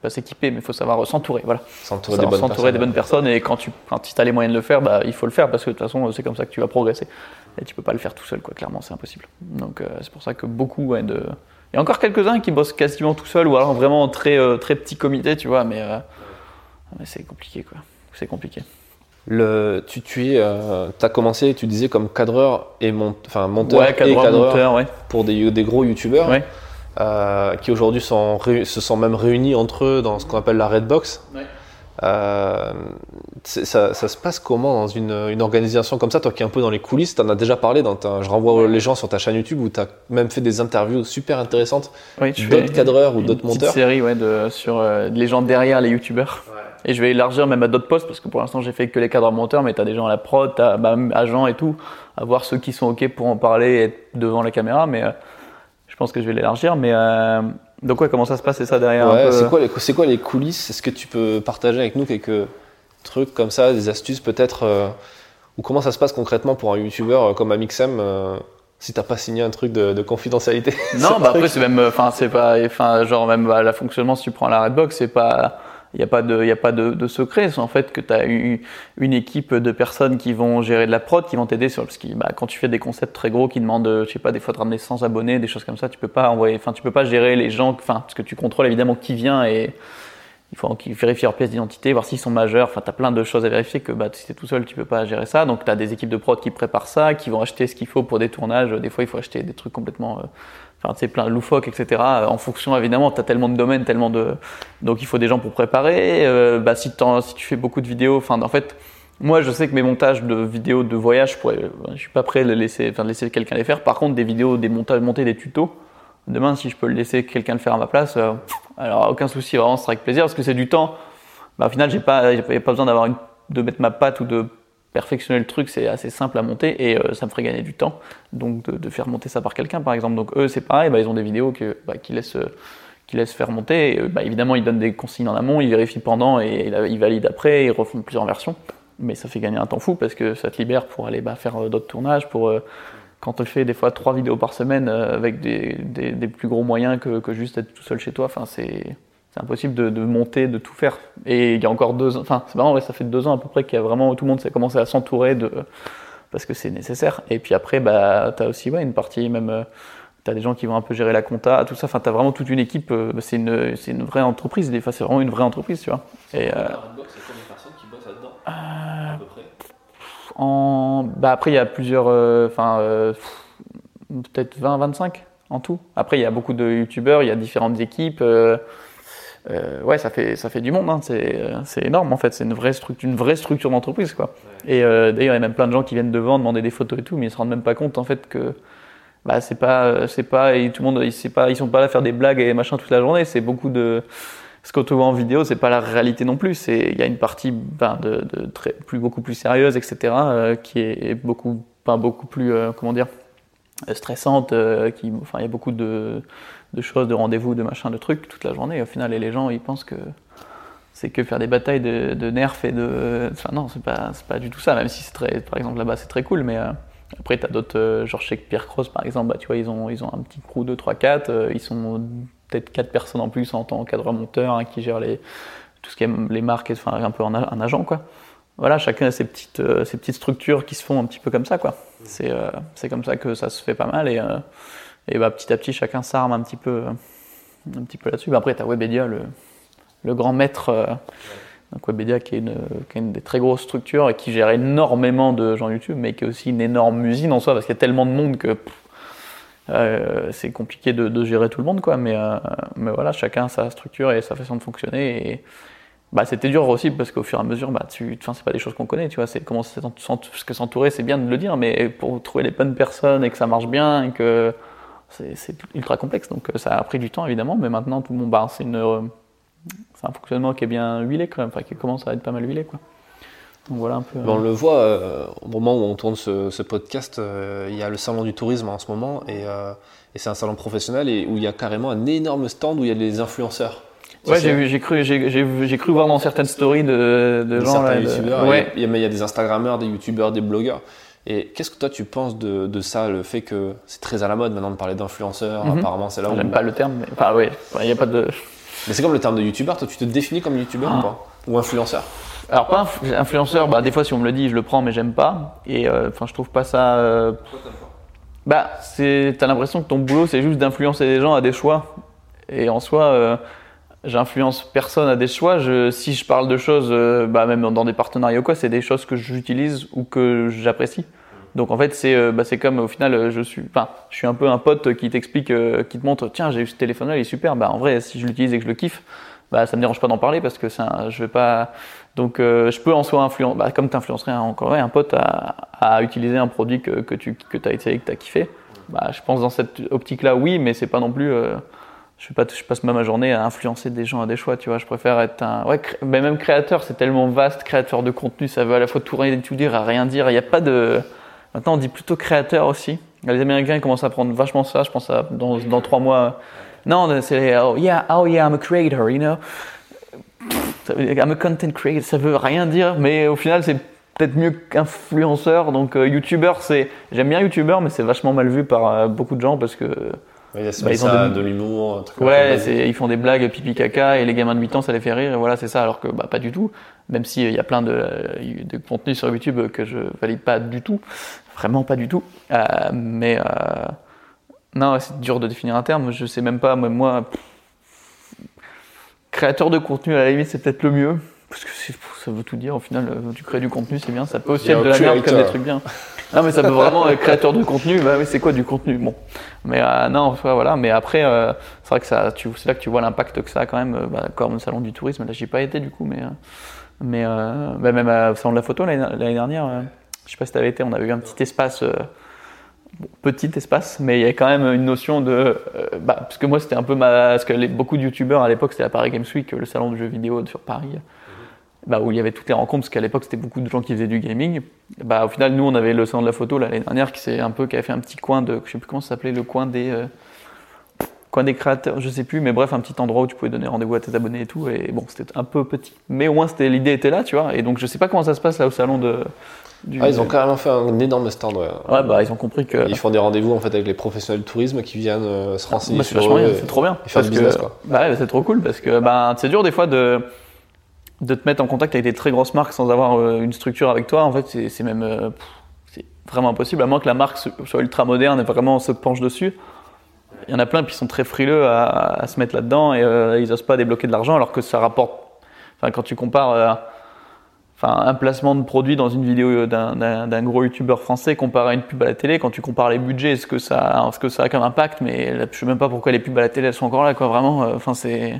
pas s'équiper, mais faut savoir s'entourer, voilà. S'entourer des bonnes des personnes. bonnes personnes et quand tu quand tu as les moyens de le faire, bah, il faut le faire parce que de toute façon c'est comme ça que tu vas progresser. Et tu peux pas le faire tout seul, quoi. Clairement, c'est impossible. Donc euh, c'est pour ça que beaucoup ouais, de. Il y a encore quelques-uns qui bossent quasiment tout seul ou alors vraiment très euh, très petit comité, tu vois, mais, euh, mais c'est compliqué, quoi. C'est compliqué. Le, tu, tu es, as commencé, tu disais, comme cadreur et mont, enfin, monteur ouais, et cadreur, cadreur monteur, ouais. pour des, des gros youtubeurs Ouais. Euh, qui aujourd'hui se sont même réunis entre eux dans ce qu'on appelle la Redbox. Ouais. Euh, ça, ça se passe comment dans une, une organisation comme ça Toi qui es un peu dans les coulisses, tu en as déjà parlé, dans ta- je renvoie les gens sur ta chaîne YouTube où tu as même fait des interviews super intéressantes Oui, d'autres cadreurs ou une d'autres monteurs. série ouais, de, sur euh, les gens derrière les youtubeurs. Et je vais élargir même à d'autres postes parce que pour l'instant j'ai fait que les cadres monteurs, mais tu as des gens à la prod, tu as bah, agents et tout, à voir ceux qui sont OK pour en parler et être devant la caméra. Mais euh, pense que je vais l'élargir. Mais euh, donc, ouais, comment ça se passe C'est ça derrière Ouais, c'est euh, quoi, les- c'est quoi les coulisses? Est-ce que tu peux partager avec nous quelques trucs comme ça, des astuces peut-être euh, Ou comment ça se passe concrètement pour un youtubeur euh, comme Amixem euh, si t'as pas signé un truc de, de confidentialité? Non, bah après c'est même, enfin c'est pas, enfin genre même bah, la fonctionnement si tu prends la Redbox, c'est pas, il y a pas de, y a pas de, secret. C'est en fait que tu as eu une équipe de personnes qui vont gérer de la prod, qui vont t'aider sur parce que bah, quand tu fais des concepts très gros qui demandent, je sais pas, des fois de ramener 100 abonnés, des choses comme ça, tu peux pas envoyer, enfin tu peux pas gérer les gens, enfin parce que tu contrôles évidemment qui vient et il faut qu'ils vérifient leur pièce d'identité, voir s'ils sont majeurs. Enfin, tu as plein de choses à vérifier que bah, si tu tout seul, tu peux pas gérer ça. Donc, tu as des équipes de prod qui préparent ça, qui vont acheter ce qu'il faut pour des tournages. Des fois, il faut acheter des trucs complètement. euh, Enfin, tu sais, plein de loufoques, etc. En fonction, évidemment, tu as tellement de domaines, tellement de. Donc, il faut des gens pour préparer. Euh, bah, si, si tu fais beaucoup de vidéos, enfin, en fait, moi, je sais que mes montages de vidéos de voyage, je, pourrais, suis pas prêt à laisser, enfin, laisser quelqu'un les faire. Par contre, des vidéos, des montages, monter des tutos, demain, si je peux laisser quelqu'un le faire à ma place, euh, alors aucun souci, vraiment, ce sera avec plaisir parce que c'est du temps. Bah, au final, j'ai pas, pas besoin d'avoir de mettre ma patte ou de perfectionner le truc, c'est assez simple à monter et euh, ça me ferait gagner du temps. Donc de, faire monter ça par quelqu'un, par exemple. Donc eux, c'est pareil, bah, ils ont des vidéos que, bah, qui laissent euh, qui faire monter. Et, euh, bah, évidemment, ils donnent des consignes en amont, ils vérifient pendant et ils valident après, ils refont plusieurs versions. Mais ça fait gagner un temps fou parce que ça te libère pour aller bah, faire d'autres tournages, pour quand tu fais des fois trois vidéos par semaine avec des plus gros moyens que, que juste être tout seul chez toi, enfin c'est c'est impossible de, de monter, de tout faire. Et il y a encore deux ans, enfin c'est marrant, ouais, ça fait deux ans à peu près qu'il y a vraiment tout le monde s'est commencé à s'entourer de parce que c'est nécessaire. Et puis après, bah t'as aussi ouais, une partie même. euh, T'as des gens qui vont un peu gérer la compta, tout ça. Enfin, t'as vraiment toute une équipe. euh, C'est une, une vraie entreprise. Des fois, c'est vraiment une vraie entreprise, tu vois. Et euh, en, bah après, il y a plusieurs, euh, enfin, euh, peut-être 20, 25 en tout. Après, il y a beaucoup de youtubeurs, il y a différentes équipes. Euh, ouais, ça fait, ça fait du monde. hein. C'est, euh, c'est énorme en fait. C'est une vraie structure, une vraie structure d'entreprise, quoi. Et euh, d'ailleurs, il y a même plein de gens qui viennent devant demander des photos et tout, mais ils se rendent même pas compte en fait que bah c'est pas, c'est pas, et tout le monde, ils, c'est pas, ils sont pas là à faire des blagues et machin toute la journée. C'est beaucoup de ce qu'on te voit en vidéo, c'est pas la réalité non plus. Il y a une partie ben, de, de très, plus beaucoup plus sérieuse, etc. euh, qui est beaucoup, pas beaucoup plus, comment dire, stressante. qui, enfin, il y a beaucoup de, de choses, de rendez-vous, de machin, de trucs toute la journée. Et au final, et les gens, ils pensent que c'est que faire des batailles de, de nerfs et de. Enfin, non, c'est pas, c'est pas du tout ça. Même si c'est très, par exemple là-bas, c'est très cool, mais. euh, après, tu as d'autres, euh, genre chez Pierre Cross par exemple, bah, tu vois, ils ont, ils ont un petit crew de 3-4, euh, ils sont peut-être 4 personnes en plus en tant qu'encadreur monteur hein, qui gèrent les, tout ce qui est les marques, enfin un peu en un agent quoi. Voilà, chacun a ses petites, euh, ses petites structures qui se font un petit peu comme ça quoi. C'est euh, c'est comme ça que ça se fait pas mal et, et bah, petit à petit chacun s'arme un petit peu, un petit peu là-dessus. Bah, après, tu as Webedia, le, le grand maître. euh, donc Webedia qui est, une, qui est une des très grosses structures et qui gère énormément de gens YouTube, mais qui est aussi une énorme usine en soi, parce qu'il y a tellement de monde que euh, c'est compliqué de, de gérer tout le monde. Quoi. Mais, euh, mais voilà, chacun sa structure et sa façon de fonctionner. Et bah, c'était dur aussi, parce qu'au fur et à mesure, bah, tu, enfin, c'est pas des choses qu'on connaît. Tu vois, c'est comment s'entourer, c'est bien de le dire, mais pour trouver les bonnes personnes et que ça marche bien, et que c'est ultra complexe. Donc ça a pris du temps évidemment, mais maintenant tout le monde, bah, c'est une, c'est un fonctionnement qui est bien huilé quand même, enfin qui commence à être pas mal huilé quoi. Donc voilà un peu. On le voit au moment où on tourne ce, podcast, il y a le salon du tourisme en ce moment et, et c'est un salon professionnel et où il y a carrément un énorme stand où il y a des influenceurs. Ouais, j'ai cru, j'ai cru voir dans certaines stories de, de gens là. De... Ouais. Il, y a, il y a des Instagrammeurs, des YouTubeurs, des blogueurs. Et qu'est-ce que toi tu penses de, de ça, le fait que c'est très à la mode maintenant de parler d'influenceurs mhm. Apparemment, c'est là où. J'aime pas le terme, mais enfin, oui, il n'y a pas de. Mais c'est comme le terme de YouTuber. Toi, tu te définis comme YouTuber ou ah. pas Ou influenceur Alors pas influenceur. Bah des fois, si on me le dit, je le prends, mais j'aime pas. Et euh, enfin, je trouve pas ça. Euh... Bah. T'as l'impression que ton boulot, c'est juste d'influencer les gens à des choix. Et en soi. Euh j'influence personne à des choix. Si je parle de choses, euh, bah, même dans des partenariats ou quoi, c'est des choses que j'utilise ou que j'apprécie. Donc en fait, c'est euh, bah, comme au final, euh, je suis, enfin, je suis un peu un pote qui t'explique, qui te montre, tiens, j'ai eu ce téléphone-là, il est super. Bah en vrai, si je l'utilise et que je le kiffe, bah ça me dérange pas d'en parler parce que ça, je vais pas. Donc je peux en soi influencer, bah, comme t'influencerais encore un pote à, utiliser un produit que, que tu as essayé, que tu as kiffé. Je pense dans cette optique-là, oui, mais c'est pas non plus je, pas, je passe ma journée à influencer des gens à des choix, tu vois. Je préfère être un. Ouais, mais même créateur, c'est tellement vaste. Créateur de contenu, ça veut à la fois tout rien tout dire, à rien dire. Il n'y a pas de. Maintenant, on dit plutôt créateur aussi. Les Américains ils commencent à prendre vachement ça. Je pense à dans, dans trois mois. Non, c'est oh yeah, oh yeah, I'm a creator, you know. I'm a content creator. Ça veut rien dire, mais au final, c'est peut-être mieux qu'influenceur. Donc, euh, YouTuber, c'est. J'aime bien YouTuber, mais c'est vachement mal vu par euh, beaucoup de gens parce que bah, ils ont de, l'humour. Ouais, ils font des blagues pipi caca et les gamins de 8 ans ça les fait rire et voilà c'est ça alors que bah, pas du tout. Même s'il il y a plein de, de contenus sur YouTube que je valide pas du tout, vraiment pas du tout. Euh, mais euh, non, c'est dur de définir un terme. Je sais même pas moi, moi créateur de contenu à la limite c'est peut-être le mieux parce que ça veut tout dire au final. Euh, tu crées du contenu c'est bien, ça peut aussi être de la merde comme des trucs bien. Non, mais ça peut vraiment être créateur de contenu. Bah oui, c'est quoi du contenu? Bon. Mais euh, non, voilà. Mais après, euh, c'est vrai que ça, c'est là que tu vois l'impact que ça a quand même, euh, bah, comme le salon du tourisme. Là, j'y ai pas été du coup, mais, mais bah, même au salon de la photo l'année dernière, je sais pas si tu avais été, on avait eu un petit espace. petit espace, mais il y a quand même une notion de. bah, parce que moi, c'était un peu ma. Parce que beaucoup de youtubeurs à l'époque, c'était à Paris Games Week, le salon de jeux vidéo sur Paris bah, où il y avait toutes les rencontres, parce qu'à l'époque c'était beaucoup de gens qui faisaient du gaming. Bah, au final, nous on avait le salon de la photo l'année dernière qui s'est un peu qui avait fait un petit coin de, je sais plus comment ça s'appelait, le coin des euh, coin des créateurs, je sais plus, mais bref un petit endroit où tu pouvais donner rendez-vous à tes abonnés et tout. Et bon, c'était un peu petit, mais au moins c'était l'idée était là, tu vois. Et donc je sais pas comment ça se passe là au salon de. ah, ils ont carrément fait un énorme stand. Ouais, ouais bah ils ont compris que. Ils font des rendez-vous en fait avec les professionnels de tourisme qui viennent euh, se renseigner bah, sur C'est trop bien. faire du business quoi. Bah c'est trop cool parce que bah, c'est dur des fois de de te mettre en contact avec des très grosses marques sans avoir euh, une structure avec toi, en fait, c'est même euh, c'est vraiment impossible, à moins que la marque soit ultra moderne et vraiment se penche dessus. Il y en a plein qui sont très frileux à, se mettre là-dedans et euh, ils n'osent pas débloquer de l'argent alors que ça rapporte. Enfin, quand tu compares enfin, un placement de produit dans une vidéo d'un gros youtubeur français comparé à une pub à la télé, quand tu compares les budgets, ce que ça, ce que ça a comme impact, mais je sais même pas pourquoi les pubs à la télé elles sont encore là, quoi. Vraiment, enfin, c'est.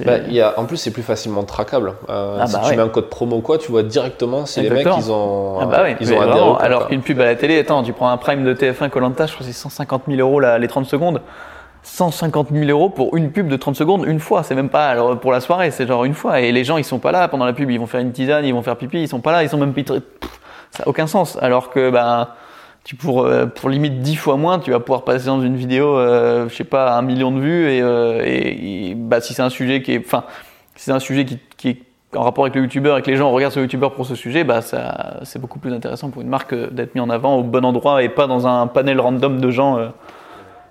Bah, y a, en plus, c'est plus facilement traquable. Euh, ah si bah tu mets un code promo ou quoi, tu vois directement si les mecs ils ont, ah bah ils ont Alors qu'une pub à la télé, attends, tu prends un prime de TF1 Colanta, je crois que c'est 150 000 euros les 30 secondes. 150 000 euros pour une pub de 30 secondes une fois, c'est même pas alors pour la soirée, c'est genre une fois. Et les gens ils sont pas là pendant la pub, ils vont faire une tisane, ils vont faire pipi, ils sont pas là, ils sont même ça n'a aucun sens. Alors que bah tu pour euh, pour limite 10 fois moins, tu vas pouvoir passer dans une vidéo, euh, je sais pas, un million de vues et, euh, et, bah si c'est un sujet qui est, enfin, c'est un sujet qui, qui, est en rapport avec le youtubeur et que les gens regardent ce youtubeur pour ce sujet, bah ça c'est beaucoup plus intéressant pour une marque d'être mis en avant au bon endroit et pas dans un panel random de gens.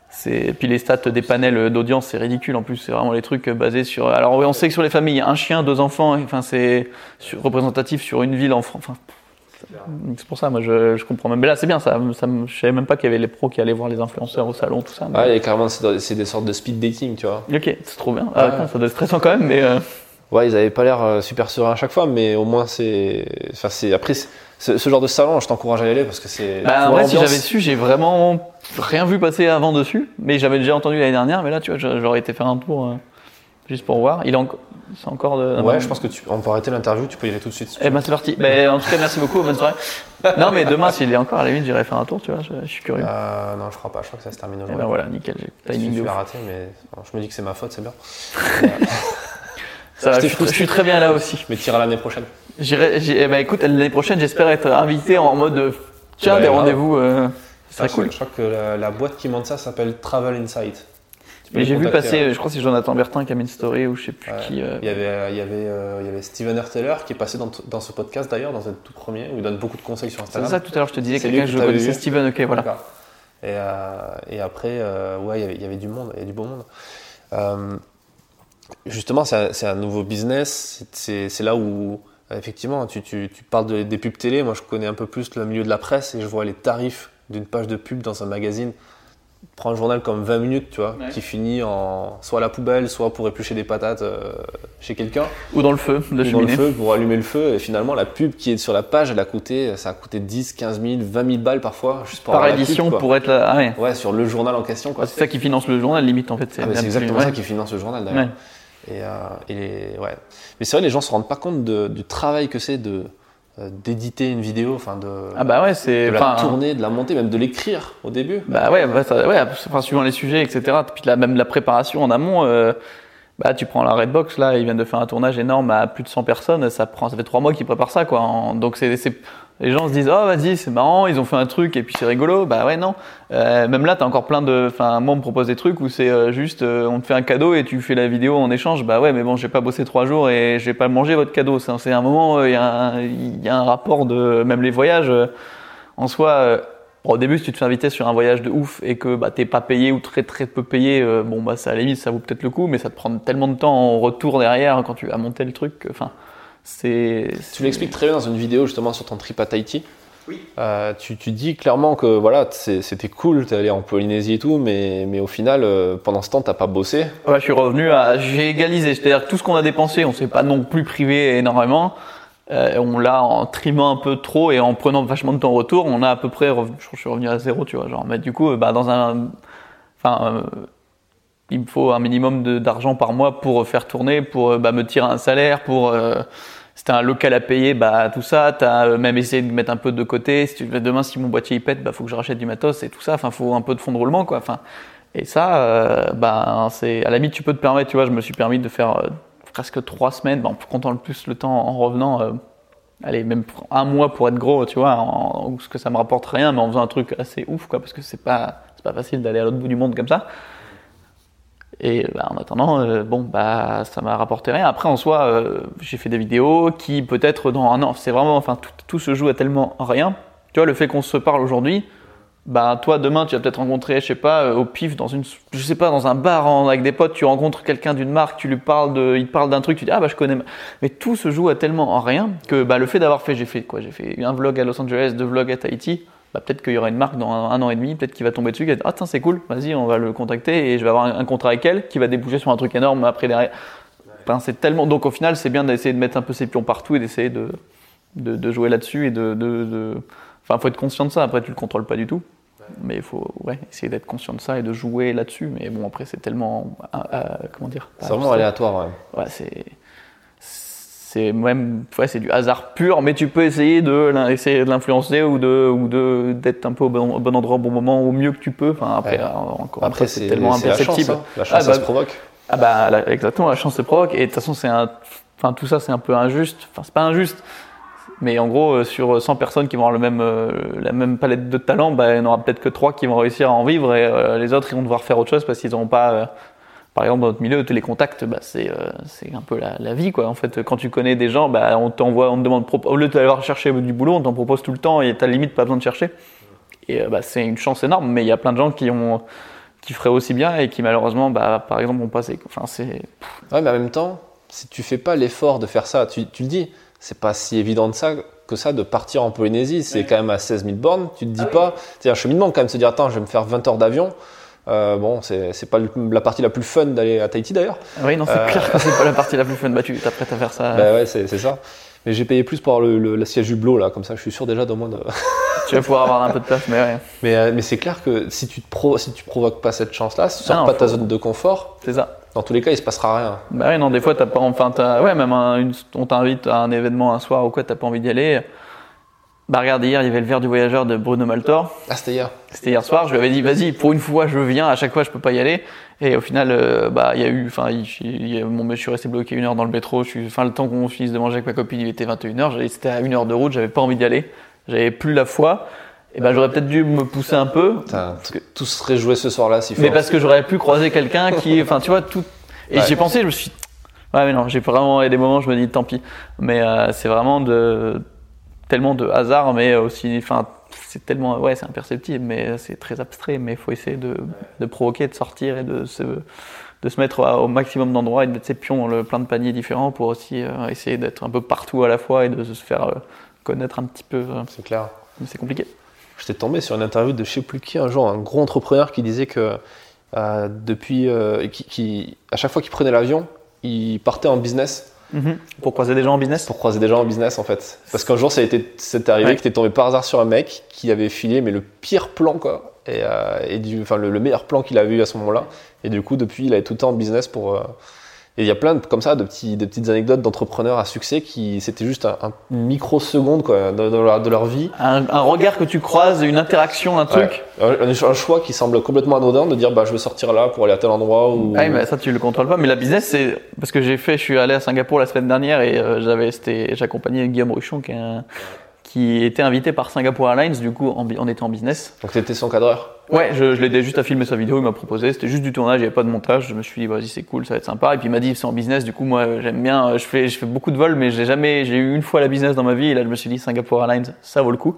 c'est puis les stats des panels d'audience c'est ridicule en plus c'est vraiment les trucs basés sur alors on sait que sur les familles un chien deux enfants enfin c'est représentatif sur une ville en France enfin, c'est pour ça, moi je, je, comprends même. Mais là, c'est bien, ça, ça, je savais même pas qu'il y avait les pros qui allaient voir les influenceurs au salon, tout ça. Ah, et carrément, c'est des sortes de speed dating, tu vois. Ok, c'est trop bien. Ah, ça doit être stressant quand même, mais. Euh, ouais, ils avaient pas l'air euh, super sereins à chaque fois, mais au moins c'est. Enfin, c'est. Après, ce genre de salon, je t'encourage à y aller parce que c'est. Bah, en vrai, si j'avais su, j'ai vraiment rien vu passer avant dessus, mais j'avais déjà entendu l'année dernière, mais là, tu vois, j'aurais été faire un tour. Euh. Juste pour voir. Il est encore. C'est encore de. Ouais, je pense que tu, on peut arrêter l'interview, tu peux y aller tout de suite. Eh ben c'est parti. Ben, en tout cas, merci beaucoup. Bonne soirée. non, mais demain, s'il est encore à la limite, j'irai faire un tour, tu vois. Je, je suis curieux. Euh, non, je crois pas, je crois que ça se termine aujourd'hui. ben voilà, nickel. J'ai Tu, timing de tu l'as raté, mais bon, je me dis que c'est ma faute, c'est bien. Ça va, Je suis- je suis très bien là aussi. Mais t'iras l'année prochaine. J'irai. eh ben écoute, l'année prochaine, j'espère être invité en mode. euh, Tiens, Ouais, des grave. rendez-vous. euh, ce serait Ça, cool. Je crois que la, la boîte qui monte ça s'appelle Travel Insight. Mais j'ai vu passer, hein. je crois que c'est Jonathan Bertin qui a mis une story ou je sais plus Ouais. qui. euh, Il y avait, il y avait, euh, il y avait Steven Erteller qui est passé dans, ce podcast d'ailleurs, dans un tout premier, où il donne beaucoup de conseils sur C'est Instagram. ça, tout à l'heure, je te disais C'est quelqu'un que que je connaissais, Steven, ok, voilà. Et, euh, et après, euh, ouais, il y avait- il y avait du monde, il y a du beau monde. Euh, justement, c'est un, c'est un nouveau business. C'est- C'est c'est là où, effectivement, tu, tu, tu parles de- des pubs télé. Moi, je connais un peu plus le milieu de la presse et je vois les tarifs d'une page de pub dans un magazine. Prends un journal comme 20 minutes, tu vois, Ouais. qui finit en soit à la poubelle, soit pour éplucher des patates euh, chez quelqu'un Ou dans le feu, de ou dans le feu pour allumer le feu. Et finalement, la pub qui est sur la page, elle a coûté, ça a coûté 10, 15 000, 20 000 balles parfois, juste pour Par la édition pub, pour être là. Ah ouais. Ouais, sur le journal en question, quoi. C'est ça qui finance le journal, limite, en fait. Ah, c'est plus- exactement ouais. ça qui finance le journal d'ailleurs. Et, euh, et les- ouais. Mais c'est vrai, les gens se rendent pas compte de- du travail que c'est de d'éditer une vidéo, enfin de, Ah bah ouais, c'est. de la tourner, de la monter, même de l'écrire au début. Bah ouais, bah ça- ouais, enfin, suivant les sujets, etc. Puis là, même la préparation en amont, euh, bah tu prends la Redbox, là, ils viennent de faire un tournage énorme à plus de 100 personnes, ça prend, ça fait trois mois qu'ils préparent ça, quoi. Donc c'est- les gens se disent, oh vas-y, c'est marrant, ils ont fait un truc et puis c'est rigolo. Bah ouais, non. Euh, même là, t'as encore plein de, enfin, moi on me propose des trucs où c'est euh, juste, euh, on te fait un cadeau et tu fais la vidéo en échange. Bah ouais, mais bon, j'ai pas bossé trois jours et j'ai pas mangé votre cadeau. C'est, un moment, il y, a un- il y a un rapport de, même les voyages, en soi. au début, si tu te fais inviter sur un voyage de ouf et que bah, t'es pas payé ou très très peu payé, bon bah ça à la limite ça vaut peut-être le coup, mais ça te prend tellement de temps en retour derrière quand tu vas monter le truc. Enfin, c'est. Tu l'expliques très bien dans une vidéo justement sur ton trip à Tahiti. Euh, tu, tu dis clairement que voilà, c'était cool, t'es allé en Polynésie et tout, mais, mais au final, euh, pendant ce temps, t'as pas bossé. Ouais, je suis revenu à. J'ai égalisé, c'est-à-dire que tout ce qu'on a dépensé, on s'est pas non plus privé énormément. Euh, on l'a en trimant un peu trop et en prenant vachement de temps en retour, on a à peu près, revenu, je suis revenu à zéro, tu vois. Genre, mais du coup, bah, dans un, enfin, euh, il me faut un minimum d'argent par mois pour faire tourner, pour euh, bah, me tirer un salaire, pour euh, c'était un local à payer, bah tout ça. T'as euh, même essayé de mettre un peu de côté. Si tu, demain, si mon boîtier il pète, bah faut que je rachète du matos et tout ça. Enfin, faut un peu de fonds de roulement, quoi. Enfin, et ça, euh, bah c'est à la limite tu peux te permettre. Tu vois, je me suis permis de faire euh, presque trois semaines, bah, en comptant le plus le temps en revenant. euh, allez, même un mois pour être gros, tu vois, en, parce que ça me rapporte rien, mais en faisant un truc assez ouf, quoi, parce que c'est pas, c'est pas facile d'aller à l'autre bout du monde comme ça. Et bah, en attendant, euh, bon, bah, ça m'a rapporté rien. Après, en soi, euh, j'ai fait des vidéos qui, peut-être dans un an, c'est vraiment, enfin, tout, tout se joue à tellement rien. Tu vois, le fait qu'on se parle aujourd'hui, bah, toi, demain, tu vas peut-être rencontrer, je sais pas, euh, au pif, dans une, je sais pas, dans un bar en- avec des potes, tu rencontres quelqu'un d'une marque, tu lui parles de, il te parle d'un truc, tu dis, ah, bah, je connais. Mais tout se joue à tellement en rien que, bah, le fait d'avoir fait, j'ai fait quoi? J'ai fait un vlog à Los Angeles, deux vlogs à Tahiti. Bah, peut-être qu'il y aura une marque dans un, un an et demi, peut-être qu'il va tomber dessus, qui va dire, ah, tiens, c'est cool, vas-y, on va le contacter et je vais avoir un, un contrat avec elle qui va déboucher sur un truc énorme après derrière. Enfin, c'est tellement, donc au final, c'est bien d'essayer de mettre un peu ses pions partout et d'essayer de, de, de jouer là-dessus et de, de, Enfin, faut être conscient de ça. Après, tu le contrôles pas du tout. Mais il faut ouais, essayer d'être conscient de ça et de jouer là-dessus. Mais bon, après, c'est tellement. euh, euh, comment dire C'est vraiment aléatoire, ouais. Ouais, c'est. C'est même. Ouais, c'est du hasard pur, mais tu peux essayer de, l'in- essayer de l'influencer ou de ou de d'être un peu au bon, au bon endroit au bon moment, au mieux que tu peux. Enfin, après, Ouais. euh, encore Après, c'est tellement c'est la chance, imperceptible. hein. La chance, Ah, ça bah, se provoque. Ah bah la- exactement, la chance se provoque. Et de toute façon, c'est un, enfin tout ça, c'est un peu injuste. Enfin, c'est pas injuste, mais en gros, euh, sur 100 personnes qui vont avoir le même, euh, la même palette de talents, bah, il n'y en aura peut-être que 3 qui vont réussir à en vivre et euh, les autres, ils vont devoir faire autre chose parce qu'ils n'auront pas. euh, par exemple, dans notre milieu, tous les contacts, bah, c'est euh, c'est un peu la, la vie, quoi. En fait, quand tu connais des gens, bah, on t'envoie, on te demande, au lieu d'aller chercher du boulot, on t'en propose tout le temps et t'as limite pas besoin de chercher. Et euh, bah, c'est une chance énorme, mais il y a plein de gens qui ont qui feraient aussi bien et qui malheureusement, bah, par exemple, ont passé. Enfin, c'est Ouais, mais en même temps, si tu fais pas l'effort de faire ça, tu, tu le dis, c'est pas si évident de ça que ça de partir en Polynésie. C'est quand même à 16 000 bornes. Tu te dis pas, c'est un cheminement quand même, se dire attends, je vais me faire 20 heures d'avion. Euh, bon, c'est pas la partie la plus fun d'aller à Tahiti d'ailleurs. Oui, non, c'est Euh. clair que c'est pas la partie la plus fun. Bah, tu t'apprêtes à faire ça. Bah ouais, c'est ça. Mais j'ai payé plus pour avoir le, le, le siège hublot là, comme ça, je suis sûr déjà d'au moins de. Tu vas pouvoir avoir un peu de place, mais ouais, Mais, euh, mais c'est clair que si tu, te pro, si tu provoques pas cette chance-là, si tu Ah sors non, pas ta zone de confort, c'est ça. dans tous les cas, il se passera rien. Bah ouais, non, des fois, t'as pas, enfin, ouais, même un- une- on t'invite à un événement un soir ou quoi, t'as pas envie d'y aller. Bah regarde, hier, il y avait le verre du voyageur de Bruno Maltor. Ah, c'était hier. C'était hier soir, je lui avais dit, vas-y, pour une fois, je viens, à chaque fois, je peux pas y aller. Et au final, euh, bah, il y a eu, enfin, mon, je suis resté bloqué une heure dans le métro. Je suis, enfin, le temps qu'on finisse de manger avec ma copine, il était 21h. j'avais- C'était à une heure de route, j'avais pas envie d'y aller. J'avais plus la foi. Et ben, j'aurais peut-être dû me pousser un peu. Putain, tout- serait joué ce soir-là s'il faut. Mais parce que j'aurais pu croiser quelqu'un qui, enfin, tu vois, tout. Et Ouais. j'ai pensé, je me suis. Ouais, mais non, j'ai vraiment. Il y a des moments, je me dis, tant pis. Mais euh, c'est vraiment de tellement de hasard, mais aussi, enfin, c'est tellement, ouais, c'est imperceptible, mais c'est très abstrait. Mais il faut essayer de, de provoquer, de sortir et de se, de se mettre au maximum d'endroits et de mettre ses pions dans le plein de paniers différents pour aussi euh, essayer d'être un peu partout à la fois et de se faire euh, connaître un petit peu. euh, C'est clair. mais c'est compliqué. J'étais tombé sur une interview de je sais plus qui un jour, un gros entrepreneur qui disait que depuis, qui, qui- à chaque fois qu'il prenait l'avion, il partait en business Pour croiser des gens en business. pour croiser des gens en business en fait. Parce qu'un jour, ça a été, c'est arrivé Ouais. que t'es tombé par hasard sur un mec qui avait filé mais le pire plan quoi, et, euh, et du, enfin le, le meilleur plan qu'il avait eu à ce moment-là. Et du coup, depuis, il est tout le temps en business pour. euh, et il y a plein de, comme ça de, petits, de petites anecdotes d'entrepreneurs à succès qui c'était juste un, un microseconde quoi de, de leur, de leur vie. Un, un regard que tu croises, une interaction, un truc. Ouais. Un, un choix qui semble complètement anodin de dire bah je veux sortir là pour aller à tel endroit ou. Ah mais ça tu le contrôles pas. Mais la business, c'est parce que j'ai fait, je suis allé à Singapour la semaine dernière et euh, j'avais, c'était, j'accompagnais Guillaume Ruchon qui, est un- qui était invité par Singapore Airlines. Du coup, en on était en business. Donc t'étais son cadreur. Ouais, je, je l'ai aidé juste à filmer sa vidéo. Il m'a proposé. C'était juste du tournage, il n'y avait pas de montage. Je me suis dit, vas-y, c'est cool, ça va être sympa. Et puis il m'a dit, c'est en business. Du coup, moi, j'aime bien. euh, Je fais, je fais beaucoup de vols, mais j'ai jamais, j'ai eu une fois la business dans ma vie. Et là, je me suis dit, Singapore Airlines, ça vaut le coup.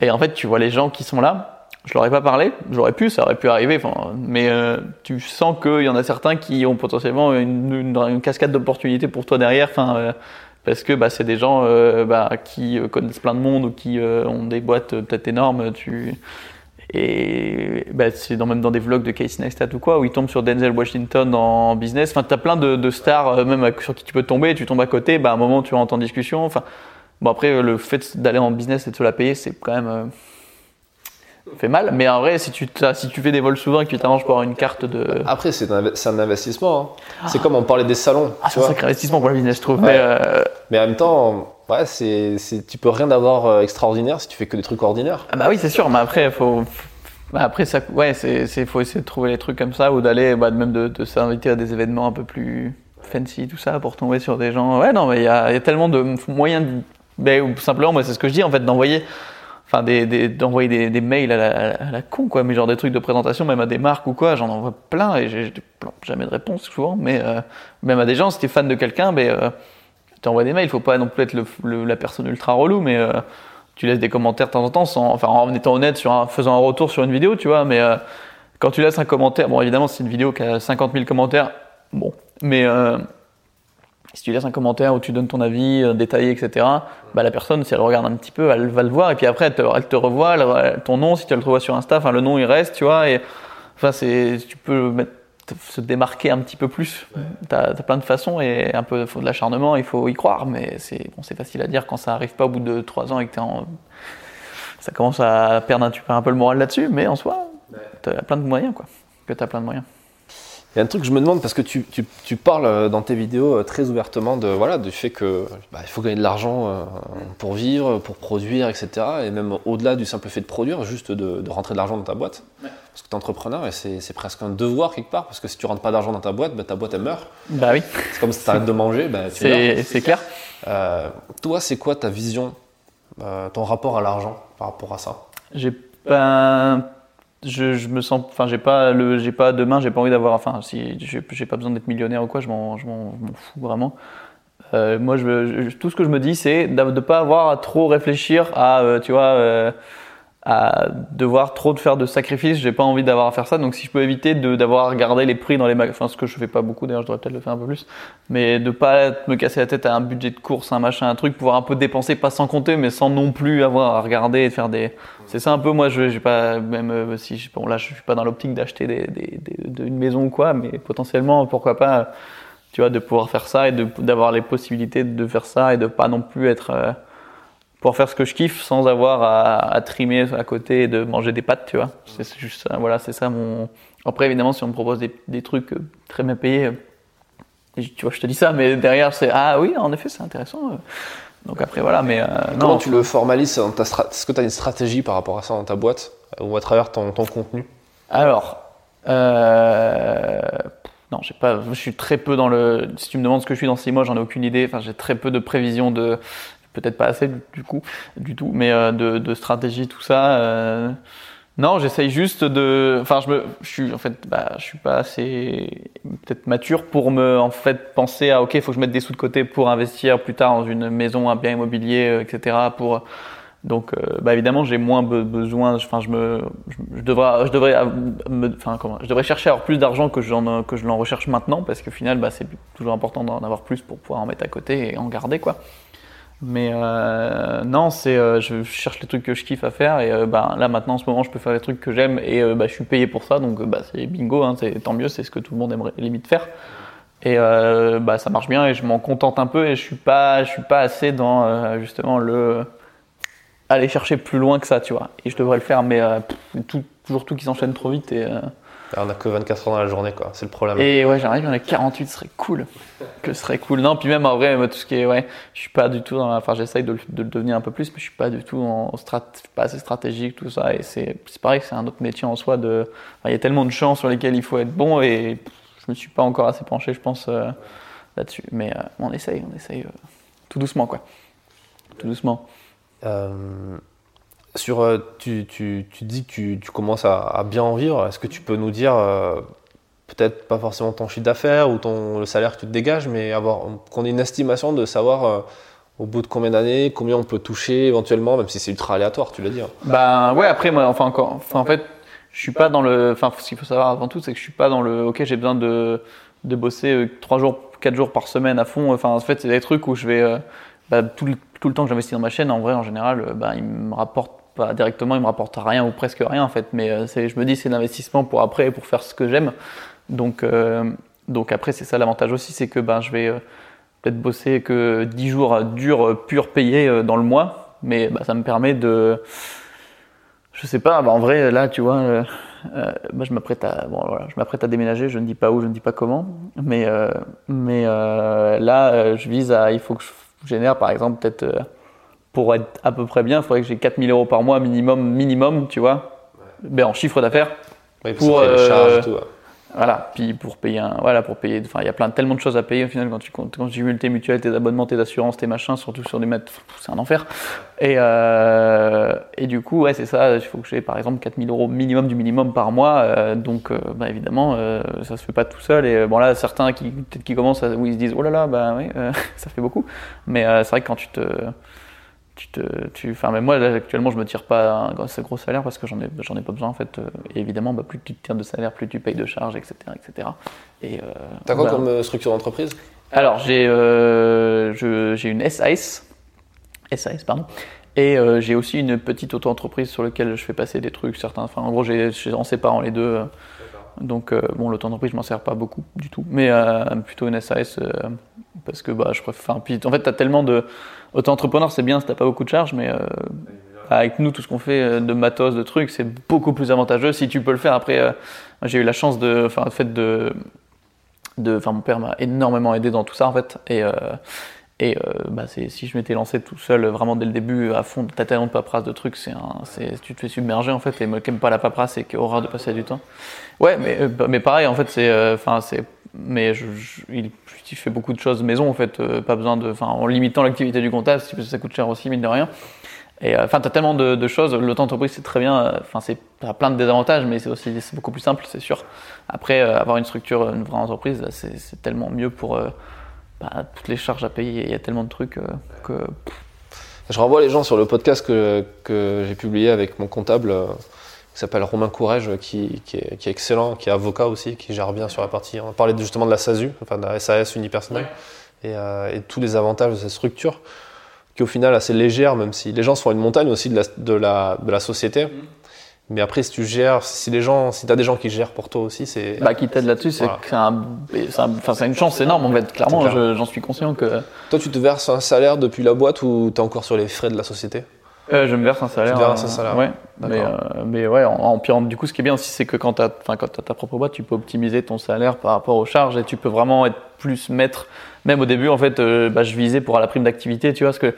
Et en fait, tu vois les gens qui sont là. Je leur ai pas parlé, j'aurais pu, ça aurait pu arriver, mais euh, tu sens qu'il y en a certains qui ont potentiellement une, une- une cascade d'opportunités pour toi derrière, enfin, euh, parce que bah, c'est des gens euh, bah, qui euh, connaissent plein de monde ou qui euh, ont des boîtes peut-être énormes. Tu... Et bah, c'est dans, même dans des vlogs de Casey Neistat ou quoi, où ils tombent sur Denzel Washington en business. Enfin, tu plein de, stars, même sur qui tu peux tomber, tu tombes à côté, bah, à un moment tu rentres en discussion. Enfin, bon, après, le fait d'aller en business et de se la payer, c'est quand même. Fait mal, mais en vrai, si tu, si tu fais des vols souvent et que tu t'arranges pour avoir une carte de. Après c'est un, c'est un investissement. hein. C'est comme on parlait des salons. Ah, c'est un sacré investissement pour la business, je trouve. Ouais. Mais, euh, Mais en même temps, ouais, c'est, c'est, tu peux rien avoir euh, extraordinaire si tu fais que des trucs ordinaires. Ah bah oui, c'est sûr, mais après, faut. bah après, ça, ouais, c'est, c'est, faut essayer de trouver les trucs comme ça ou d'aller, bah, même de, de s'inviter à des événements un peu plus fancy, tout ça, pour tomber sur des gens. Ouais, non, mais il y y a tellement de moyens, de, ben, ou simplement, moi, c'est ce que je dis, en fait, d'envoyer, enfin, des, des- d'envoyer des, des mails à la, à la con, quoi, mais genre des trucs de présentation, même à des marques ou quoi, j'en envoie plein et j'ai, jamais de réponse souvent, mais euh, même à des gens, si t'es fan de quelqu'un, ben, euh, tu envoies des mails, faut pas non plus être le, le- la personne ultra relou, mais euh, tu laisses des commentaires de temps en temps, sans, enfin en étant honnête, sur faisant un retour sur une vidéo, tu vois, mais euh, quand tu laisses un commentaire, bon évidemment c'est une vidéo qui a 50 000 commentaires, bon, mais si tu laisses un commentaire où tu donnes ton avis euh, détaillé, etc., bah, la personne, si elle regarde un petit peu, elle va le voir, et puis après elle te, elle te revoit, elle- ton nom, si tu le revois sur Insta, enfin le nom il reste, tu vois, et enfin c'est, tu peux mettre- se démarquer un petit peu plus. T'as as plein de façons et un peu faut de l'acharnement, il faut y croire, mais c'est bon, c'est facile à dire quand ça arrive pas au bout de trois ans et que t'es en, ça commence à perdre un, tu un peu le moral là-dessus, mais en soi, t'as plein de moyens quoi. Que t'as plein de moyens. Il y a un truc que je me demande parce que tu, tu, tu parles euh, dans tes vidéos euh, très ouvertement de voilà du fait que bah, il faut gagner de l'argent euh, pour vivre, pour produire, etc. Et même au-delà du simple fait de produire, juste de, de rentrer de l'argent dans ta boîte. Parce que tu es entrepreneur et c'est c'est presque un devoir quelque part parce que si tu rentres pas d'argent dans ta boîte, bah, ta boîte elle meurt. Bah oui, C'est comme si tu arrêtes de manger, bah, c'est c'est clair. Euh, toi, c'est quoi ta vision, euh, ton rapport à l'argent par rapport à ça? J'ai pas. Je, je me sens. Enfin, j'ai pas le. J'ai pas demain, j'ai pas envie d'avoir. Enfin, si j'ai pas besoin d'être millionnaire ou quoi, je m'en fous vraiment. Euh, moi, je, je- tout ce que je me dis, c'est de ne pas avoir à trop réfléchir à, euh, tu vois, euh, à devoir trop de faire de sacrifices. J'ai pas envie d'avoir à faire ça. Donc, si je peux éviter d'avoir à regarder les prix dans les magasins, enfin, ce que je fais pas beaucoup, d'ailleurs, je devrais peut-être le faire un peu plus, mais de pas me casser la tête à un budget de course, un machin, un truc, pouvoir un peu dépenser, pas sans compter, mais sans non plus avoir à regarder et faire des. C'est ça un peu. Moi, je j'ai pas même euh, si bon là, je suis pas dans l'optique d'acheter des, des, des- de- une maison ou quoi, mais potentiellement, pourquoi pas tu vois, de pouvoir faire ça et de- d'avoir les possibilités de faire ça et de pas non plus être, euh, pour faire ce que je kiffe sans avoir à, à trimer à côté et de manger des pâtes, tu vois. C'est juste ça, voilà, c'est ça mon. Après, évidemment, si on me propose des, des trucs euh, très bien payés, euh, tu vois, je te dis ça, mais derrière, c'est ah oui, en effet, c'est intéressant. euh. Donc après, voilà, mais euh, Comment non, tu le formalises dans ta strat- Est-ce que tu as une stratégie par rapport à ça dans ta boîte ou à travers ton, ton contenu? Alors, euh, non, j'ai pas. Je suis très peu dans le. Si tu me demandes ce que je suis dans six mois, j'en ai aucune idée. Enfin, j'ai très peu de prévisions de. Peut-être pas assez du, coup, du tout, mais euh, de, stratégie, tout ça. euh, non, j'essaye juste de. Enfin, je me. Je suis en fait. Bah, je suis pas assez peut-être mature pour me en fait penser à ok, il faut que je mette des sous de côté pour investir plus tard dans une maison, un bien immobilier, euh, etc. Pour donc, bah évidemment, j'ai moins be- besoin. Enfin, je me, je, devrais, je devrais, enfin, comment, je devrais chercher à avoir plus d'argent que j'en, que je l'en recherche maintenant, parce qu'au final, bah, c'est toujours important d'en avoir plus pour pouvoir en mettre à côté et en garder, quoi. Mais euh, non, c'est, euh, je cherche les trucs que je kiffe à faire et euh, bah, là maintenant, en ce moment, je peux faire les trucs que j'aime et euh, bah, je suis payé pour ça, donc bah, c'est bingo, hein, c'est tant mieux, c'est ce que tout le monde aimerait limite faire. Et bah, ça marche bien et je m'en contente un peu et je suis pas, je suis pas assez dans justement le aller chercher plus loin que ça, tu vois. Et je devrais le faire, mais toujours tout qui s'enchaîne trop vite. Et, On a que 24 heures dans la journée, quoi. C'est le problème. et ouais, j'arrive, il y en a 48, ce serait cool. Que ce serait cool. Non, puis même en vrai, moi, tout ce qui est, ouais, je suis pas du tout dans la, enfin, j'essaye de, le- de le devenir un peu plus, mais je suis pas du tout en strat, je suis pas assez stratégique, tout ça. Et c'est, c'est pareil, que c'est un autre métier en soi de, enfin, il y a tellement de champs sur lesquels il faut être bon et pff, je me suis pas encore assez penché, je pense, euh, là-dessus. Mais euh, on essaye, on essaye, euh, tout doucement, quoi. Tout doucement. Sur, euh, tu, tu, tu dis que tu, tu commences à, bien en vivre. Est-ce que tu peux nous dire, euh, peut-être pas forcément ton chiffre d'affaires ou ton, le salaire que tu te dégages, mais avoir qu'on ait une estimation de savoir euh, au bout de combien d'années, combien on peut toucher éventuellement, même si c'est ultra aléatoire, tu l'as dit. hein. Ben ouais, après moi, enfin enfin en fait, je suis pas dans le, enfin ce qu'il faut savoir avant tout, c'est que je suis pas dans le, ok, j'ai besoin de de bosser euh, trois jours, quatre jours par semaine à fond. Enfin en fait, c'est des trucs où je vais, bah, tout le tout le temps que j'investis dans ma chaîne, en vrai, en général, euh, bah, il me rapporte directement, il me rapporte rien ou presque rien en fait. Mais euh, je me dis, c'est l'investissement pour après, pour faire ce que j'aime. Donc euh, donc après, c'est ça l'avantage aussi, c'est que ben je vais euh, peut-être bosser que 10 jours durs, purs payés dans le mois, mais bah, ça me permet de je sais pas, bah en vrai, là, tu vois, bah, je m'apprête à, je à déménager. Je ne dis pas où, je ne dis pas comment, mais, mais là, je vise à, il faut que je génère, par exemple, peut-être pour être à peu près bien, il faudrait que j'ai 4000 euros par mois minimum, minimum, tu vois, ben, en chiffre d'affaires. Parce Pour, les euh, charges et tout. ouais. Voilà, puis pour payer un, voilà, pour payer, enfin, il y a plein, tellement de choses à payer au final quand tu quand tu cumules tes mutuelles, tes abonnements, tes assurances, tes machins, surtout sur des mètres, c'est un enfer. Et, euh, et du coup, ouais, c'est ça, il faut que j'ai par exemple 4000 euros minimum du minimum par mois, euh, donc, euh, bah, évidemment, euh, ça se fait pas tout seul. Et euh, bon, là, certains qui, peut-être qui commencent à, où ils se disent, oh là là, bah oui, euh, ça fait beaucoup. Mais euh, c'est vrai que quand tu te, tu te, tu, enfin, même moi, là, actuellement, je me tire pas un gros, ce gros salaire parce que j'en ai, j'en ai pas besoin, en fait. euh, Et évidemment, bah, plus tu te tires de salaire, plus tu payes de charges, etc., etc. Et, euh, T'as quoi bah, comme euh, structure d'entreprise? Alors, j'ai, euh, j'ai une SAS, SAS, pardon. Et euh, j'ai aussi une petite auto-entreprise sur laquelle je fais passer des trucs, certains. Enfin, en gros, j'ai, en séparant les deux. donc, euh, bon, l'auto-entreprise, je m'en sers pas beaucoup du tout. Mais euh, plutôt une SAS, euh, parce que bah, je préfère. puis, en fait, tu as tellement de. Auto-entrepreneur, c'est bien si t'as pas beaucoup de charges, mais euh, avec nous, tout ce qu'on fait euh, de matos, de trucs, c'est beaucoup plus avantageux si tu peux le faire. Après, euh, j'ai eu la chance de. Enfin, le fait de. de enfin, mon père m'a énormément aidé dans tout ça, en fait. Et. euh, et bah, c'est- si je m'étais lancé tout seul, vraiment dès le début, à fond, t'as tellement de paperasse de trucs, c'est un, c'est- tu te fais submerger en fait, et moi qui pas la paperasse, et qui horreur de passer du temps. Ouais, mais, bah, mais pareil, en fait, c'est. Enfin, c'est. Mais je, je- il, fait beaucoup de choses maison en fait, euh, pas besoin de. En limitant l'activité du comptable, parce que ça coûte cher aussi, mine de rien. Et euh, enfin, t'as tellement de, de choses. L'auto-entreprise, c'est très bien. euh, Enfin, c'est t'as plein de désavantages, mais c'est aussi c'est beaucoup plus simple, c'est sûr. Après, avoir une structure, une vraie entreprise, c'est tellement mieux pour bah, toutes les charges à payer. Il y a tellement de trucs que. Je renvoie les gens sur le podcast que, que j'ai publié avec mon comptable qui s'appelle Romain Courrèges, qui, qui, est, qui est excellent, qui est avocat aussi, qui gère bien sur la partie. On parlait justement de la SASU, enfin de la SAS unipersonnelle, et, euh, et tous les avantages de cette structure, qui au final est assez légère, même si les gens sont une montagne aussi de la, de la, de la société. Mais après, si tu gères, si les gens, si t'as des gens qui gèrent pour toi aussi, c'est. Bah, qui t'aident là-dessus, c'est Voilà. que c'est un, un- enfin, c'est une chance énorme en fait. Clairement, clair. j'en suis conscient que Toi, tu te verses un salaire depuis la boîte ou t'es encore sur les frais de la société? Euh, je me verse un salaire. Tu verses euh, un salaire. Ouais. Mais, euh, mais ouais, en, en- en- du coup, ce qui est bien aussi, c'est que quand tu as, quand t'as ta propre boîte, tu peux optimiser ton salaire par rapport aux charges et tu peux vraiment être plus maître. Même au début, en fait, euh, bah, je visais pour la prime d'activité, tu vois, parce que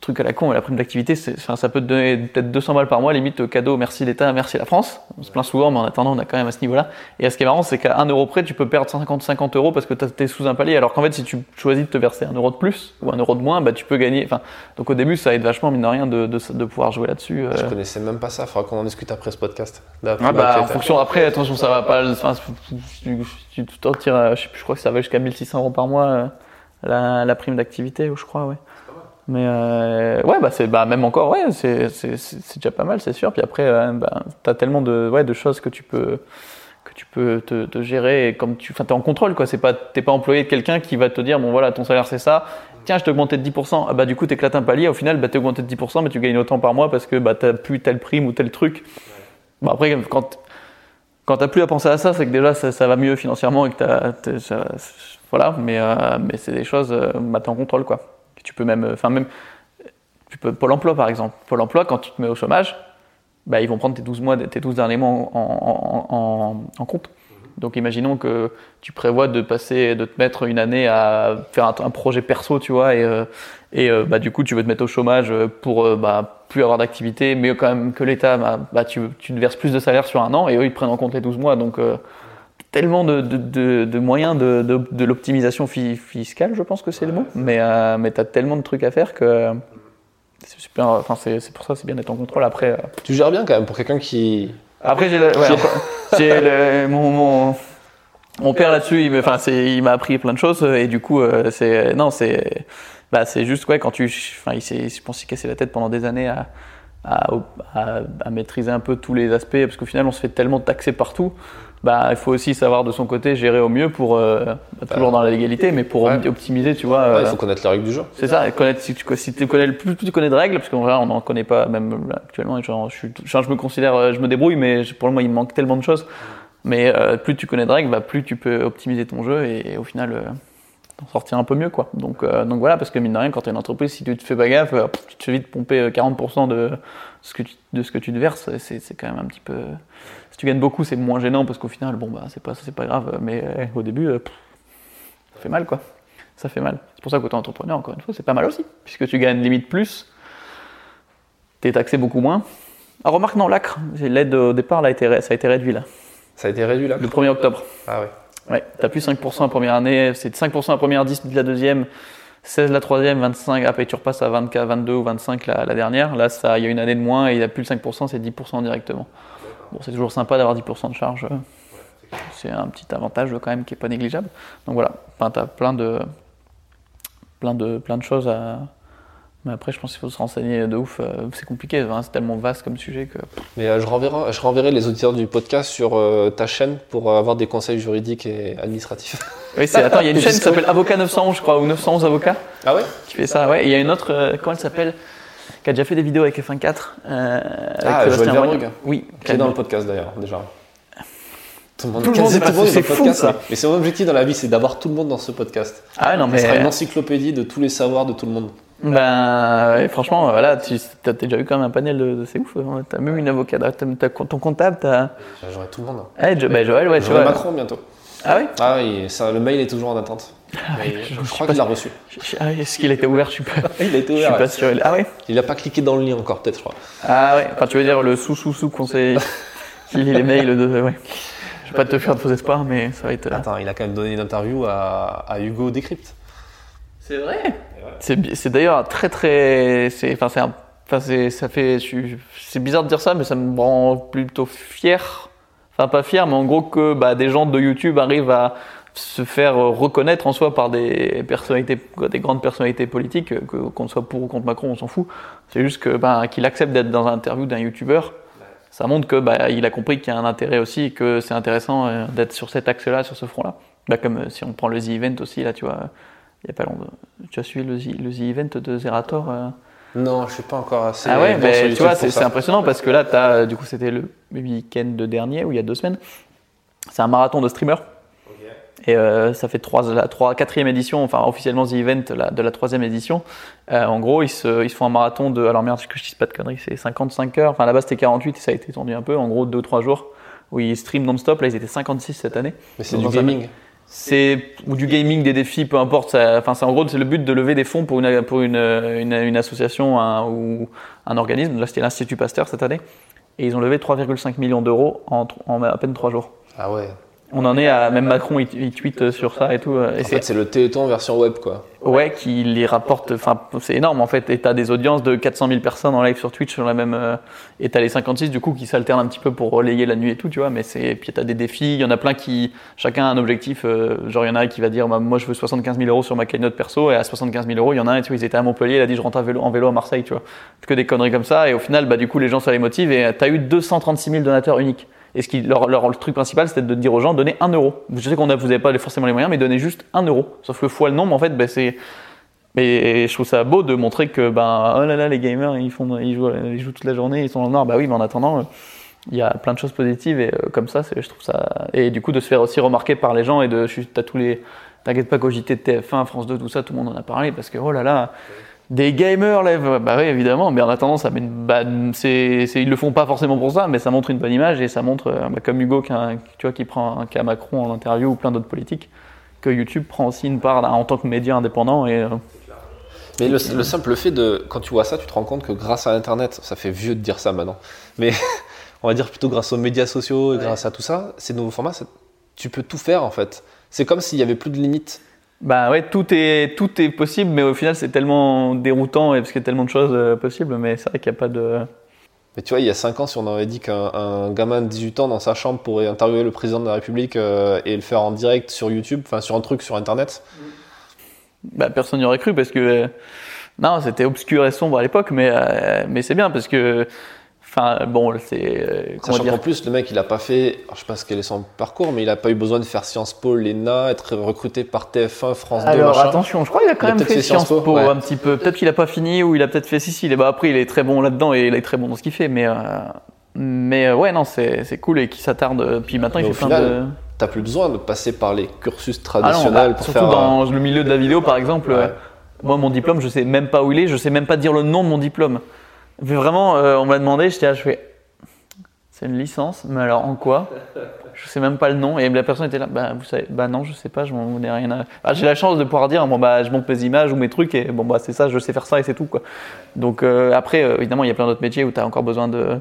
truc à la con, la prime d'activité, ça peut te donner peut-être 200 balles par mois, limite euh, cadeau, merci l'État, merci la France. On se plaint souvent, mais en attendant, on a quand même à ce niveau-là. Et ce qui est marrant, c'est qu'à 1 euro près, tu peux perdre 50, 50 euros parce que tu es sous un palier. Alors qu'en fait, si tu choisis de te verser 1 euro de plus ou 1 euro de moins, bah, tu peux gagner. Enfin, donc au début, ça aide vachement, mine de rien, de, de, de pouvoir jouer là-dessus. euh. Je connaissais même pas ça. Faudra qu'on en discute après ce podcast. Là, Ah bah, en fonction, après, attention, ça va pas. Enfin, tu, t'en tires, je, sais plus, je crois que ça va jusqu'à 1600 euros par mois, euh, la, la prime d'activité, je crois, ouais. Mais euh, ouais, bah, c'est, bah, même encore, ouais, c'est, c'est, déjà pas mal, c'est sûr. Puis après, euh, bah, t'as tellement de, ouais, de choses que tu peux, que tu peux te, te gérer et comme tu, enfin, t'es en contrôle, quoi. C'est pas, t'es pas employé de quelqu'un qui va te dire, bon, voilà, ton salaire c'est ça. Tiens, je t'ai augmenté de 10%. Ah bah, du coup, t'éclates un palier. Au final, bah, t'es augmenté de 10%, mais tu gagnes autant par mois parce que, bah, t'as plus telle prime ou tel truc. Bon, après, quand, quand t'as plus à penser à ça, c'est que déjà ça, va mieux financièrement et que t'as, voilà. Mais, euh, mais c'est des choses, euh, bah, t'es en contrôle quoi. Tu peux même, enfin même, tu peux Pôle Emploi par exemple. Pôle Emploi, quand tu te mets au chômage, bah, ils vont prendre tes 12 mois, tes 12 derniers mois en, en- en- compte. Donc imaginons que tu prévois de passer, de te mettre une année à faire un, projet perso, tu vois, et, euh, et euh, bah, du coup tu veux te mettre au chômage pour euh, bah, plus avoir d'activité, mais quand même que l'État, bah, bah, tu, tu te verses plus de salaire sur un an, et eux ils prennent en compte les 12 mois. Donc tellement de, de, de- de moyens de, l'optimisation fi- fiscale, je pense que c'est le mot, mais, euh, mais tu as tellement de trucs à faire que c'est super, enfin c'est c'est pour ça c'est bien d'être en contrôle. Après, euh, Tu gères bien quand même pour quelqu'un qui. après, j'ai ouais, mon, mon, mon père là-dessus, il m'a appris plein de choses et du coup, euh, c'est, non, c'est, bah, c'est juste ouais, quand tu, enfin, il s'est, je pense, qu'il s'est cassé la tête pendant des années à, à, à- à maîtriser un peu tous les aspects parce qu'au final, on se fait tellement taxer partout. Bah, il faut aussi savoir de son côté gérer au mieux pour, euh, bah, toujours dans la légalité, mais pour Ouais. optimiser, tu vois. Ouais, il euh, faut connaître les règles du jeu. c'est ça, connaître, si, tu, si tu connais le plus, plus tu connais de règles, parce qu'en vrai, on n'en connaît pas, même là, actuellement, genre, je, suis, genre, je me considère, euh, je me débrouille, mais pour le moment, il me manque tellement de choses. Mais euh, plus tu connais de règles, bah, plus tu peux optimiser ton jeu et, au final, euh, t'en sortir un peu mieux, quoi. Donc, euh, donc voilà, parce que mine de rien, quand tu es une entreprise, si tu te fais pas gaffe, euh, tu te fais vite pomper euh, 40% de ce, que tu, de ce que tu te verses, c'est, c'est quand même un petit peu. Si tu gagnes beaucoup, c'est moins gênant, parce qu'au final, bon, bah, c'est pas, c'est pas grave, mais euh, au début, euh, pff, ça fait mal, quoi ça fait mal. C'est pour ça qu'auto-entrepreneur, encore une fois, c'est pas mal aussi, puisque tu gagnes limite plus, tu es taxé beaucoup moins. Ah, remarque, non, l'acre, l'aide au départ, là, a été, ré- ça a été réduit, là, Ça a été réduit là le 1er octobre. Ah ouais. Ouais, t'as plus 5% la première année, c'est 5% la première, 10 la deuxième, 16 la troisième, 25, après tu repasses à 24, 22 ou 25 la, la dernière. Là, ça, il y a une année de moins et il n'y a plus le 5%, c'est 10% directement. Bon, c'est toujours sympa d'avoir 10% de charge. euh, C'est un petit avantage quand même qui est pas négligeable. Donc voilà, enfin, t'as plein de, plein de, plein de choses à. Mais après, je pense qu'il faut se renseigner de ouf. euh, C'est compliqué, hein, c'est tellement vaste comme sujet que. Mais euh, je, renverrai, je renverrai les auditeurs du podcast sur euh, ta chaîne pour euh, avoir des conseils juridiques et administratifs. Oui, c'est. Attends, il y a une chaîne qui s'appelle Avocat 911, je crois, ou 911 Avocats. Ah ouais? Qui fait ça, ouais. Et il y a une autre, euh, comment elle s'appelle? Qui a déjà fait des vidéos avec F1.4. Euh, avec Ah, Joël. Verbrugge. Oui. Qui est dans le podcast d'ailleurs, déjà. Tout le monde, Tout le monde est c'est le fou, podcast, ça. mais- c'est mon objectif dans la vie, c'est d'avoir tout le monde dans ce podcast. Ah ouais, non, Ça mais. sera une encyclopédie de tous les savoirs de tout le monde. Ben, ouais, franchement, voilà, tu as déjà eu quand même un panel de. de- C'est ouf, hein. t'as même une avocate, t'as, t'as ton comptable, t'as. J'aurai tout le monde. Eh, Jo- ben, Joël, ouais. Macron bientôt. Ah oui Ah oui, ça, le mail est toujours en attente. Mais je, je crois sais qu'il l'a reçu. Je- ah, Est-ce qu'il a été ouvert Je suis pas, Il a été je suis pas sûr. Ah ouais? Il n'a pas cliqué dans le lien encore, peut-être, je crois. Ah ouais, enfin, tu veux dire le sous-sous-sous conseil qui lit les mails de. Ouais. Je vais pas te faire de faux espoirs, mais ça va être. euh, Attends, il a quand même donné une interview à, à Hugo Décrypte. C'est vrai. C'est d'ailleurs très très. C'est enfin c'est un- enfin c'est ça fait. C'est bizarre de dire ça, mais ça me rend plutôt fier. Enfin pas fier, mais en gros que bah, des gens de YouTube arrivent à se faire reconnaître en soi par des personnalités, des grandes personnalités politiques, que qu'on soit pour ou contre Macron, on s'en fout. C'est juste que bah, qu'il accepte d'être dans un interview d'un YouTuber. Ça montre que bah, il a compris qu'il y a un intérêt aussi et que c'est intéressant euh, d'être sur cet axe-là, sur ce front-là. Bah, comme euh, si on prend le The Event aussi, là, tu vois, il y a pas longtemps. Tu as suivi le The, le The Event de Zerator euh, Non, je suis pas encore assez. Ah ouais, bon mais tu vois, c'est impressionnant parce que là, as, du coup, c'était le week-end dernier ou il y a deux semaines. C'est un marathon de streamers. Et euh, ça fait trois, la trois, quatrième édition, enfin officiellement The Event la- de la troisième édition. Euh, en gros, ils se, ils se font un marathon de. Alors merde, que je dise pas de conneries, c'est 55 heures. Enfin, à la base, c'était 48 et ça a été étendu un peu. En gros, 2-3 jours où ils streament non-stop. Là, ils étaient 56 cette année. Mais c'est du un- gaming. C'est ou du gaming, des défis, peu importe. ça- Enfin, c'est en gros, c'est le but de lever des fonds pour une pour une, une, association ou un organisme. Là, c'était l'Institut Pasteur cette année, et ils ont levé 3,5 millions d'euros en, en à peine trois jours. Ah ouais. On en est à même Macron, il, il tweet sur ça et tout. euh, Et En c'est fait, c'est le Téléthon version web, quoi. ouais qui les rapporte. Enfin, c'est énorme en fait. Et t'as des audiences de 400 000 personnes en live sur Twitch sur la même. euh, et t'as les 56 du coup qui s'alternent un petit peu pour relayer la nuit et tout, tu vois. Mais c'est puis t'as des défis. Il y en a plein qui chacun a un objectif. euh, genre il y en a un qui va dire bah, moi je veux 75 000 euros sur ma cagnotte perso et à 75 000 euros il y en a un tu vois ils étaient à Montpellier il a dit je rentre à vélo en vélo à Marseille tu vois. Que des conneries comme ça et au final bah du coup les gens ça les motive et t'as eu 236 000 donateurs uniques. Et ce qui, leur, le truc principal, c'était de dire aux gens, donnez 1 euro. Je sais qu'on a, vous n'avez pas forcément les moyens, mais donnez juste 1 euro. Sauf que fois le nombre, en fait, ben, c'est. Mais je trouve ça beau de montrer que, ben, oh là là, les gamers, ils, font, ils, jouent, ils jouent toute la journée, ils sont dans le noir. Bah oui, mais en attendant, euh, il y a plein de choses positives et euh, comme ça, je trouve ça. Et du coup, de se faire aussi remarquer par les gens et de. T'as tous les. T'inquiète pas qu'au JT de TF1, France 2, tout ça, tout le monde en a parlé parce que, oh là là. Des gamers lèvent, bah oui évidemment, mais en attendant ça met une c'est, c'est- ils le font pas forcément pour ça, mais ça montre une bonne image et ça montre, euh, bah, comme Hugo qui, a un- tu vois, qui prend un cas Macron en interview ou plein d'autres politiques, que YouTube prend aussi une part en tant que média indépendant et euh, Mais le, le simple fait de. Quand tu vois ça, tu te rends compte que grâce à Internet, ça fait vieux de dire ça maintenant, mais on va dire plutôt grâce aux médias sociaux et grâce à tout ça, ces nouveaux formats, ça- tu peux tout faire en fait. C'est comme s'il y avait plus de limites. Bah ouais tout est tout est possible, mais au final c'est tellement déroutant et parce qu'il y a tellement de choses euh, possibles, mais c'est vrai qu'il n'y a pas de Mais tu vois, il y a 5 ans, si on avait dit qu'un un gamin de 18 ans dans sa chambre pourrait interviewer le président de la République euh, et le faire en direct sur YouTube, enfin sur un truc sur Internet, bah, personne n'y aurait cru parce que euh, non, c'était obscur et sombre à l'époque, mais mais c'est bien parce que enfin bon, c'est euh, comment sachant dire qu'en plus, le mec, il a pas fait, alors, je sais pas ce quel est son parcours, mais il a pas eu besoin de faire Sciences Po, l'ENA, être recruté par TF1, France 2, Alors machin. attention, je crois qu'il a quand Il a même fait fait Sciences Po, ouais. un petit peu. Peut-être qu'il a pas fini ou il a peut-être fait si si. il est- Bah, après il est très bon là-dedans et il est très bon dans ce qu'il fait, mais euh, mais euh, ouais non c'est c'est cool et qui s'attarde. Puis maintenant Mais il au fait plein final, de. T'as plus besoin de passer par les cursus Ah non, traditionnels bah, pour surtout faire. dans le milieu de la vidéo par exemple. Ouais. Moi mon diplôme je sais même pas où il est, je sais même pas dire le nom de mon diplôme. Vraiment euh, on m'a demandé, j'étais là, je fais. C'est une licence, mais alors en quoi? Je sais même pas le nom. Et la personne était là, bah vous savez, bah non, je sais pas, je m'en ai rien à. Ah, j'ai la chance de pouvoir dire, bon bah je monte mes images ou mes trucs et bon bah c'est ça, je sais faire ça et c'est tout quoi. Donc euh, après, euh, évidemment, il y a plein d'autres métiers où tu as encore besoin de.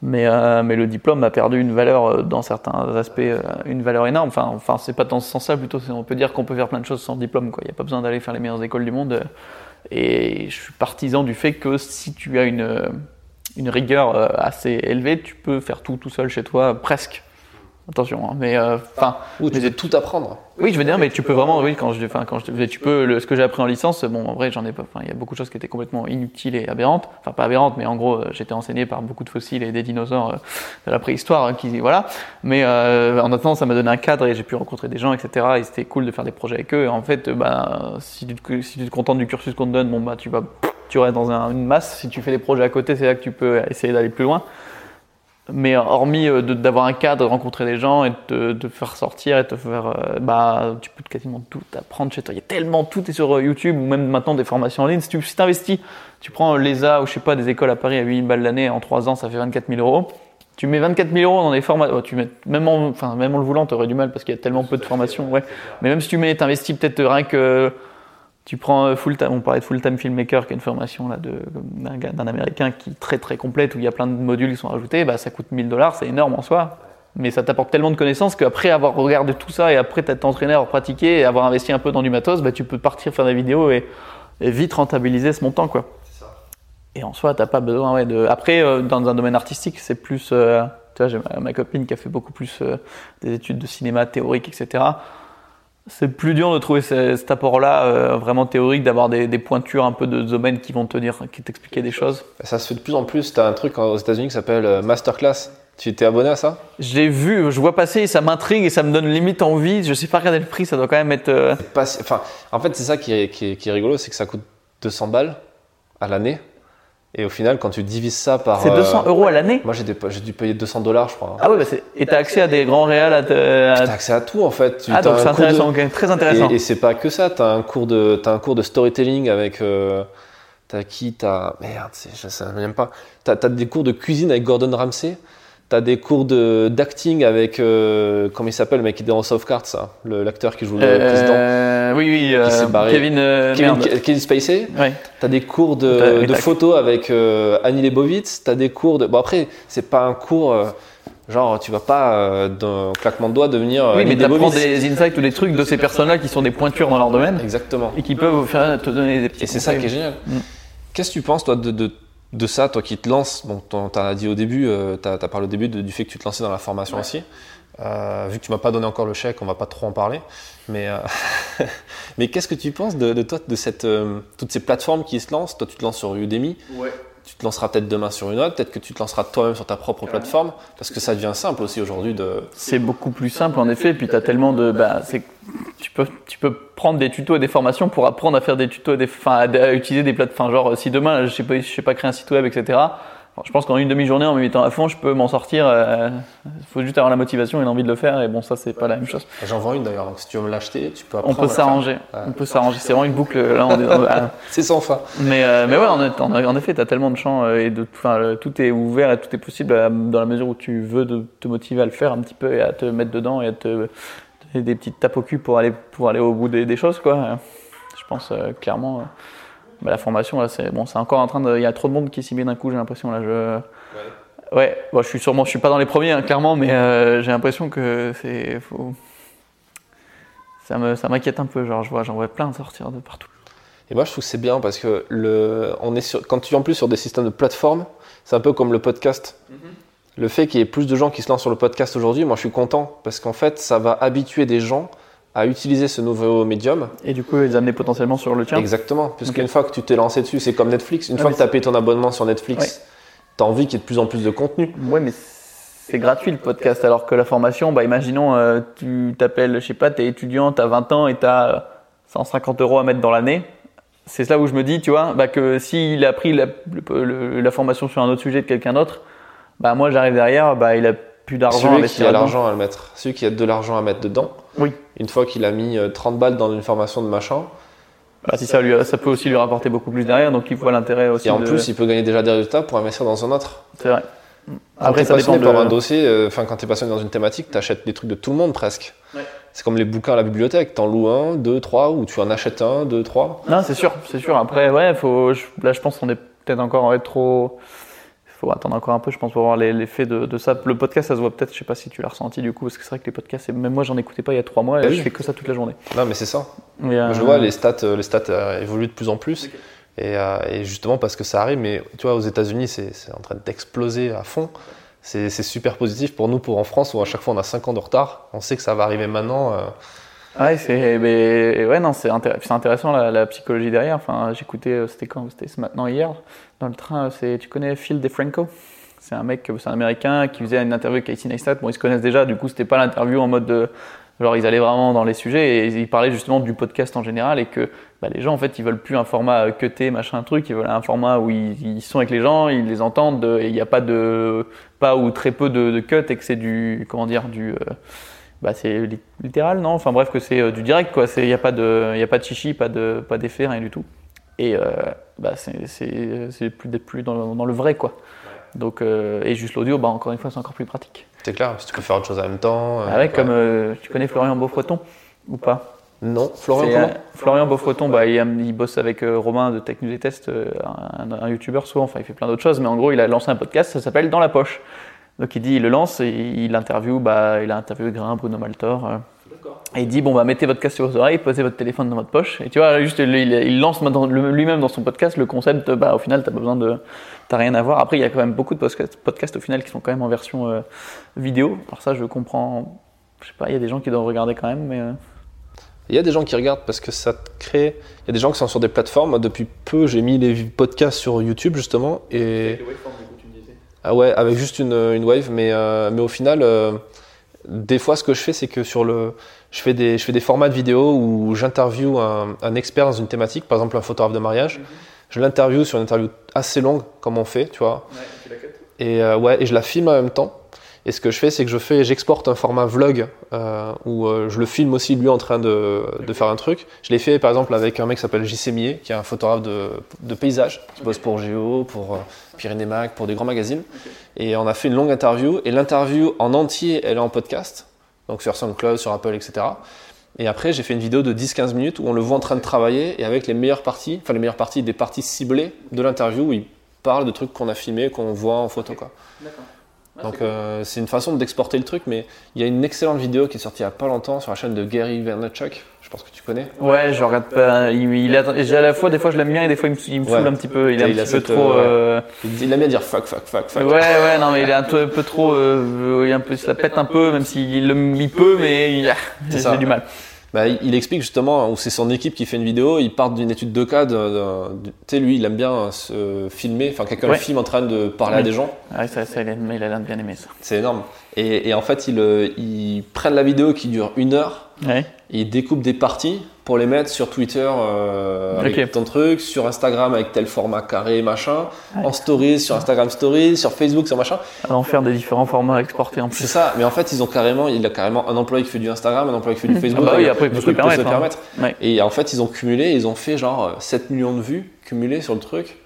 Mais, mais le diplôme a perdu une valeur dans certains aspects, une valeur énorme. Enfin, enfin c'est pas dans ce sens-là, plutôt on peut dire qu'on peut faire plein de choses sans diplôme. quoi. Il n'y a pas besoin d'aller faire les meilleures écoles du monde. Et je suis partisan du fait que si tu as une, une rigueur euh, assez élevée, tu peux faire tout tout seul chez toi, presque. Attention, hein, mais euh, enfin, Ou tu mais tout apprendre. oui, je veux dire, mais tu peux vraiment, oui, quand je, enfin, quand je, tu peux, le, ce que j'ai appris en licence, bon, en vrai, j'en ai pas, enfin, il y a beaucoup de choses qui étaient complètement inutiles et aberrantes, enfin, pas aberrantes, mais en gros, euh, j'étais enseigné par beaucoup de fossiles et des dinosaures euh, de la préhistoire, hein, qui, voilà. Mais euh, en attendant, ça m'a donné un cadre et j'ai pu rencontrer des gens, etc. Et c'était cool de faire des projets avec eux. Et en fait, euh, bah, si tu, te, si tu te contentes du cursus qu'on te donne, bon, bah, tu vas, tu restes dans un- une masse. Si tu fais des projets à côté, c'est là que tu peux essayer d'aller plus loin. Mais hormis euh, d'avoir un cadre, de rencontrer des gens et de te faire sortir et de te faire. euh, bah, tu peux quasiment tout apprendre chez toi. Il y a tellement tout est sur euh, YouTube ou même maintenant des formations en ligne. Si tu si investis, tu prends l'ESA ou je sais pas, des écoles à Paris à 8 000 balles l'année, en 3 ans, ça fait 24 000 euros. Tu mets 24 000 euros dans des formations. tu mets, même, en, enfin, même en le voulant, tu aurais du mal parce qu'il y a tellement peu de formations. Ouais. Mais même si tu mets, t'investis peut-être rien que. Tu prends euh, full time, on parlait de full time filmmaker, qui est une formation là d'un américain qui est très très complète où il y a plein de modules qui sont rajoutés, bah ça coûte 1000 dollars, c'est énorme en soi, mais ça t'apporte tellement de connaissances qu'après avoir regardé tout ça et après t'être entraîné, avoir pratiqué et avoir investi un peu dans du matos, bah tu peux partir faire des vidéos et, et vite rentabiliser ce montant quoi. Et en soi, t'as pas besoin ouais, de. Après, euh, dans un domaine artistique, c'est plus. euh, tu vois, j'ai ma, ma copine qui a fait beaucoup plus euh, des études de cinéma théorique, etc. C'est plus dur de trouver ce- cet apport-là euh, vraiment théorique, d'avoir des, des pointures un peu de domaine qui vont te dire, qui t'expliquer des choses. Ça se fait de plus en plus. T'as un truc aux États-Unis qui s'appelle euh, Masterclass. Tu t'es abonné à ça? Je l'ai vu, je vois passer, ça m'intrigue et ça me donne limite envie. Je sais pas regarder le prix, ça doit quand même être. euh, Pas Enfin, en fait, c'est ça qui est, qui est- qui est rigolo, c'est que ça coûte 200 balles à l'année. Et au final, quand tu divises ça par. C'est 200 euh, euros à l'année Moi, j'ai dû payer 200 dollars, je crois. Ah ouais, bah c'est- et t'as accès à des grands réals à te- T'as accès à tout en fait. Tu Ah donc c'est cours de- intéressant, ok, très intéressant. Et, et c'est pas que ça, t'as un cours de, un cours de storytelling avec, euh, t'as qui, t'as, merde, je sais même pas. T'as, t'as des cours de cuisine avec Gordon Ramsay. T'as des cours de, d'acting avec, euh, comment il s'appelle, le mec qui est dans House of Cards, ça, le- l'acteur qui joue le président. Euh, oui, oui, euh, barré. Kevin, euh, Kevin, merde. Kevin Spacey. Ouais. T'as des cours de, de photos avec euh, Annie Leibovitz. T'as des cours de, bon après, c'est pas un cours, genre, tu vas pas d'un claquement de doigts devenir Oui, Annie mais t'apprends des insights ou des trucs de ces personnes-là qui sont des pointures dans leur domaine Exactement. et qui peuvent faire, te donner des petits Et c'est ça qui est génial. Mm. Qu'est-ce que tu penses, toi, de, de, de ça, toi qui te lances Bon, tu as dit au début, tu as, parlé au début de- du fait que tu te lançais dans la formation aussi. Euh, vu que tu m'as pas donné encore le chèque, on va pas trop en parler. Mais, euh, mais qu'est-ce que tu penses de, de toi, de cette, euh, toutes ces plateformes qui se lancent? Toi, tu te lances sur Udemy. Tu te lanceras peut-être demain sur une autre. Peut-être que tu te lanceras toi-même sur ta propre plateforme. Parce que ça devient simple aussi aujourd'hui de. C'est beaucoup plus simple en effet, puis tu as tellement de. Bah, c'est- tu, peux, tu peux prendre des tutos et des formations pour apprendre à faire des tutos, et des, enfin, à, à utiliser des plateformes. Genre, si demain je sais pas, je sais pas créer un site web, etc. Je pense qu'en une demi-journée, en me mettant à fond, je peux m'en sortir. Il faut juste avoir la motivation et l'envie de le faire, et bon, ça, c'est pas la même chose. J'en vends une d'ailleurs. Donc si tu veux me l'acheter, tu peux On peut s'arranger. Ouais. On peut s'arranger. C'est vraiment une boucle. Là. C'est sans fin. Mais, euh, mais ouais, en, en- en effet, tu as tellement de champs euh, et de, enfin, euh, tout est ouvert et tout est possible euh, dans la mesure où tu veux de- te motiver à le faire un petit peu et à te mettre dedans et à te donner des petites tapes au cul pour aller, pour aller au bout des, des choses. Quoi. Euh, Je pense euh, clairement, euh, bah, la formation, là, c'est bon, encore en train de. Il y a trop de monde qui s'y met d'un coup, j'ai l'impression. Là, je... Ouais, bon, je suis sûrement, je suis pas dans les premiers, hein, clairement, mais euh, j'ai l'impression que c'est. Faut... Ça me- ça m'inquiète un peu, genre, je vois, j'en vois plein sortir de partout. Et moi, je trouve que c'est bien parce que le, on est sur, quand tu es en plus sur des systèmes de plateforme, c'est un peu comme le podcast. Le fait qu'il y ait plus de gens qui se lancent sur le podcast aujourd'hui, moi, je suis content parce qu'en fait, ça va habituer des gens à utiliser ce nouveau médium. Et du coup, les amener potentiellement sur le tien. Exactement. Puisqu'une fois que tu t'es lancé dessus, c'est comme Netflix. Une Ah, fois que tu as payé ton abonnement sur Netflix, tu as envie qu'il y ait de plus en plus de contenu. Ouais, mais c'est gratuit le podcast, alors que la formation, bah, imaginons, euh, tu t'appelles, je sais pas, tu es étudiant, tu as 20 ans et tu as 150 euros à mettre dans l'année. C'est là où je me dis, tu vois, bah, que s'il a pris la, le- le- la formation sur un autre sujet de quelqu'un d'autre, bah, moi j'arrive derrière, bah, il a plus d'argent à Celui qui investir a là-dedans. l'argent à le mettre, celui qui a de l'argent à mettre dedans, Oui. une fois qu'il a mis euh, 30 balles dans une formation de machin, Bah, si ça, lui, ça peut aussi lui rapporter beaucoup plus derrière, donc il voit l'intérêt aussi. et en de- plus, il peut gagner déjà des résultats pour investir dans un autre. C'est vrai. Quand Après, t'es ça dépend passionné de. par un dossier, euh, enfin quand t'es passionné dans une thématique, t'achètes des trucs de tout le monde presque. Ouais. C'est comme les bouquins à la bibliothèque, t'en loues un, deux, trois, ou tu en achètes un, deux, trois. Non, c'est sûr, c'est sûr. Après, ouais, faut, je- là, je pense qu'on est peut-être encore en trop. Il faut attendre encore un peu, je pense, pour voir l'effet de, de ça. Le podcast, ça se voit peut-être, je sais pas si tu l'as ressenti du coup, parce que c'est vrai que les podcasts, même moi, j'en écoutais pas il y a trois mois et Ah oui. je fais que ça toute la journée. Non mais c'est ça. Euh, Je vois les stats, euh, les stats euh, évoluent de plus en plus. Et, euh, et justement parce que ça arrive, mais tu vois, aux États-Unis, c'est en train d'exploser à fond. C'est super positif pour nous, pour en France, où à chaque fois on a 5 ans de retard. On sait que ça va arriver maintenant. euh, Ouais, c'est ouais, non, c'est intéressant la, la psychologie derrière. Enfin, j'écoutais, c'était quand? C'était maintenant hier dans le train. C'est, tu connais Phil DeFranco? C'est un mec, c'est un Américain qui faisait une interview avec Casey Neistat. Bon, ils se connaissent déjà. Du coup, c'était pas l'interview en mode de genre ils allaient vraiment dans les sujets et ils parlaient justement du podcast en général et que bah, les gens en fait ils veulent plus un format euh, cuté machin truc ils veulent un format où ils, sont avec les gens ils les entendent de- et il n'y a pas de pas ou très peu de, cut et que c'est du comment dire du euh, bah c'est li- littéral non? Enfin bref que c'est euh, du direct quoi il y a pas de il a pas de chichi pas de pas d'effet rien du tout et euh, bah c'est plus plus dans, dans le vrai quoi donc euh, et juste l'audio bah encore une fois c'est encore plus pratique C'est clair, si tu peux faire autre chose en même temps. euh, ah ouais, comme euh, tu connais Florian Beaufreton ou pas? Non, Florian, comment? euh, Florian Beaufreton, bah, il, il bosse avec euh, Romain de Tech News et Test, euh, un, un youtubeur souvent, enfin il fait plein d'autres choses, mais en gros il a lancé un podcast, ça s'appelle Dans la poche. Donc il dit, il le lance et il interview, bah, il a interviewé Grain, Bruno Maltor. Et il dit bon bah mettez votre casque sur vos oreilles, posez votre téléphone dans votre poche. Et tu vois juste lui, il, il lance lui-même dans son podcast le concept. Bah au final t'as pas besoin de, t'as rien à voir. Après il y a quand même beaucoup de podcasts, podcasts au final qui sont quand même en version euh, vidéo. Alors ça je comprends. Je sais pas, il y a des gens qui doivent regarder quand même, mais euh, Il y a des gens qui regardent parce que ça te crée. Il y a des gens qui sont sur des plateformes. Depuis peu, j'ai mis les podcasts sur YouTube justement. Et ah ouais, avec juste une, une wave. Mais, euh, mais au final, euh, des fois, ce que je fais, c'est que sur le. Je fais, des, je fais des formats de vidéo où j'interviewe un, un expert dans une thématique, par exemple un photographe de mariage. Je l'interview sur une interview assez longue, comme on fait, tu vois. Et euh, ouais, et je la filme en même temps. Et ce que je fais, c'est que je fais, j'exporte un format vlog euh, où euh, je le filme aussi lui en train de, de faire un truc. Je l'ai fait par exemple avec un mec qui s'appelle JC Millet, qui est un photographe de, de paysage, qui bosse pour Géo, pour euh, Pyrénées Mag, pour des grands magazines. Et on a fait une longue interview. Et l'interview en entier, elle est en podcast, donc sur SoundCloud, sur Apple, etc. Et après, j'ai fait une vidéo de 10-15 minutes où on le voit en train de travailler et avec les meilleures parties, enfin les meilleures parties, des parties ciblées de l'interview où il parle de trucs qu'on a filmés, qu'on voit en photo. Quoi. D'accord. Donc euh, c'est une façon d'exporter le truc, mais il y a une excellente vidéo qui est sortie il n'y a pas longtemps sur la chaîne de Gary Vaynerchuk. Je pense que tu connais. Ouais, je regarde pas. Il, il a- à la fois, des fois je l'aime bien et des fois il me, il me Ouais. saoule un petit peu. Il est un Il a petit peu cette, trop. euh, euh, Il aime bien dire fuck, fuck, fuck, fuck. Ouais, ouais, non, mais il est un peu, un peu trop. Euh, il, est un peu, se la pète un peu, même s'il le- il peut, mais il, ça. du mal. Bah, il, il explique justement où c'est son équipe qui fait une vidéo. Il part d'une étude de cas. Tu sais, lui, il aime bien se filmer. Enfin, quelqu'un Ouais. le filme en train de parler à des gens. Ouais, ça, ça, il a, il l'air de bien aimer ça. C'est énorme. Et, et en fait, ils, euh, ils prennent la vidéo qui dure une heure. Ouais. Ils découpent des parties pour les mettre sur Twitter euh, avec ton truc, sur Instagram avec tel format carré, machin, Ouais. en stories, sur Instagram stories, sur Facebook, sur machin. À en faire des différents formats exportés en C'est plus. ça, mais en fait, ils ont carrément, il a carrément un employé qui fait du Instagram, un employé qui fait du Facebook. Ah bah oui, après, il peut se permettre, hein. permettre. Ouais. Et en fait, ils ont cumulé, ils ont fait genre euh, 7 millions de vues cumulées sur le truc.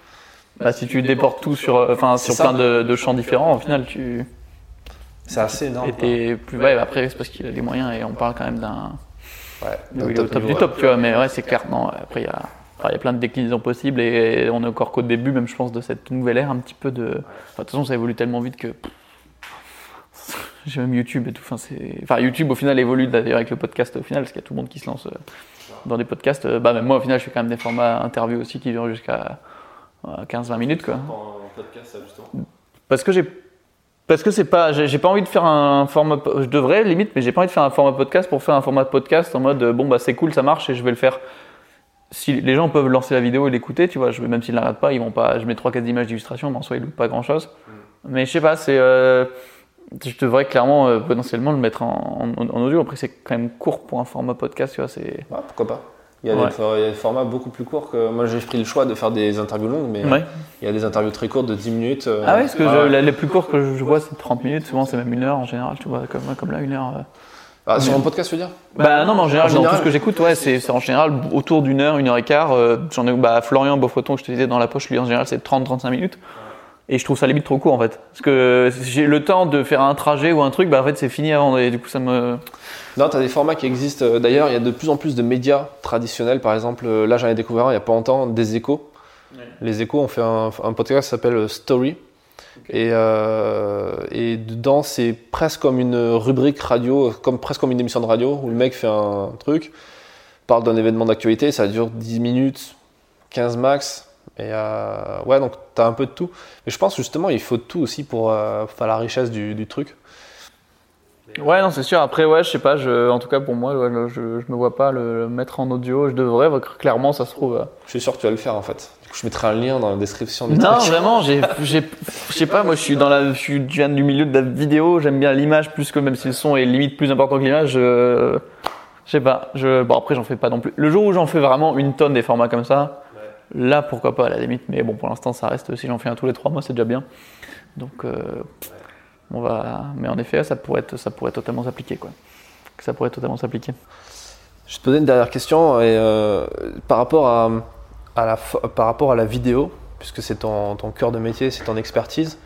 Bah, si tu déportes tout sur, euh, enfin, C'est sur ça. plein de, de champs différents, au final, tu. C'est assez énorme. Et t'es plus. Ouais, après, c'est parce qu'il a les moyens et on parle quand même d'un. Ouais, il est au top du top, tu vois, mais ouais, c'est clair. Non, après, il y a. enfin, il y a plein de déclinaisons possibles et on est encore qu'au début, même je pense, de cette nouvelle ère un petit peu de. Enfin, de toute façon, ça évolue tellement vite que. J'ai même YouTube et tout. Enfin, c'est... enfin, YouTube au final évolue d'ailleurs avec le podcast au final, parce qu'il y a tout le monde qui se lance euh, dans des podcasts. Euh, Bah, même moi au final, je fais quand même des formats interviews aussi qui durent jusqu'à euh, 15-20 minutes, quoi. Parce que j'ai. Parce que c'est pas, j'ai pas envie de faire un format, je devrais limite, mais j'ai pas envie de faire un format podcast pour faire un format podcast en mode euh, bon bah c'est cool, ça marche et je vais le faire. Si les gens peuvent lancer la vidéo et l'écouter, tu vois, je, même s'ils l'arrêtent pas, ils vont pas, je mets trois quatre images d'illustration, mais en soi ils loupent pas grand chose. Mais je sais pas, c'est, euh, je devrais clairement euh, potentiellement le mettre en, en- en audio. Après c'est quand même court pour un format podcast, tu vois, c'est. Ouais, pourquoi pas il y, a Ouais. des, for- il y a des formats beaucoup plus courts que. Moi, j'ai pris le choix de faire des interviews longues, mais Ouais. il y a des interviews très courtes de 10 minutes. euh, Ah ouais, parce que je- les plus courts que je, vois c'est 30 minutes, souvent c'est même une heure en général, tu vois, comme, comme là une heure. euh. Ah, sur mon podcast, tu veux dire? Bah non, mais en général, En dans général. tout ce que j'écoute, ouais, c'est en général autour d'une heure, une heure et quart. euh, J'en ai, bah, Florian Beaufreton, que je te disais dans la poche, lui en général, c'est 30-35 minutes. Et je trouve ça limite trop court en fait. Parce que si j'ai le temps de faire un trajet ou un truc, bah en fait c'est fini avant et du coup ça me. Non, tu as des formats qui existent. Euh, D'ailleurs, il y a de plus en plus de médias traditionnels. Par exemple, euh, là, j'en ai découvert un il n'y a pas longtemps, des échos. Les échos ont fait un, un podcast qui s'appelle euh, Story. Et, euh, et dedans, c'est presque comme une rubrique radio, comme, presque comme une émission de radio, où le mec fait un truc, parle d'un événement d'actualité, ça dure 10 minutes, 15 max. Et euh, ouais, donc tu as un peu de tout. Mais je pense justement, il faut de tout aussi pour euh, faire la richesse du, du truc. Ouais, non, c'est sûr. Après, ouais, je sais pas, je, en tout cas pour moi, ouais, je, je me vois pas le, mettre en audio. Je devrais, clairement, ça se trouve. euh. Je suis sûr que tu vas le faire en fait. Du coup, je mettrai un lien dans la description du Non, truc. vraiment, j'ai, j'ai, je sais pas, moi je suis dans la, je suis, viens du milieu de la vidéo, j'aime bien l'image plus que même si le son est limite plus important que l'image. euh, je sais pas, je, bon après j'en fais pas non plus. Le jour où j'en fais vraiment une tonne des formats comme ça, là pourquoi pas à la limite, mais bon pour l'instant ça reste, si j'en fais un tous les trois mois c'est déjà bien. Donc euh, on va, mais en effet ça pourrait être, ça pourrait totalement s'appliquer quoi. Ça pourrait totalement s'appliquer. Je te posais une dernière question et, euh, par, rapport à, la, par rapport à la vidéo, puisque c'est ton cœur de métier, c'est ton expertise,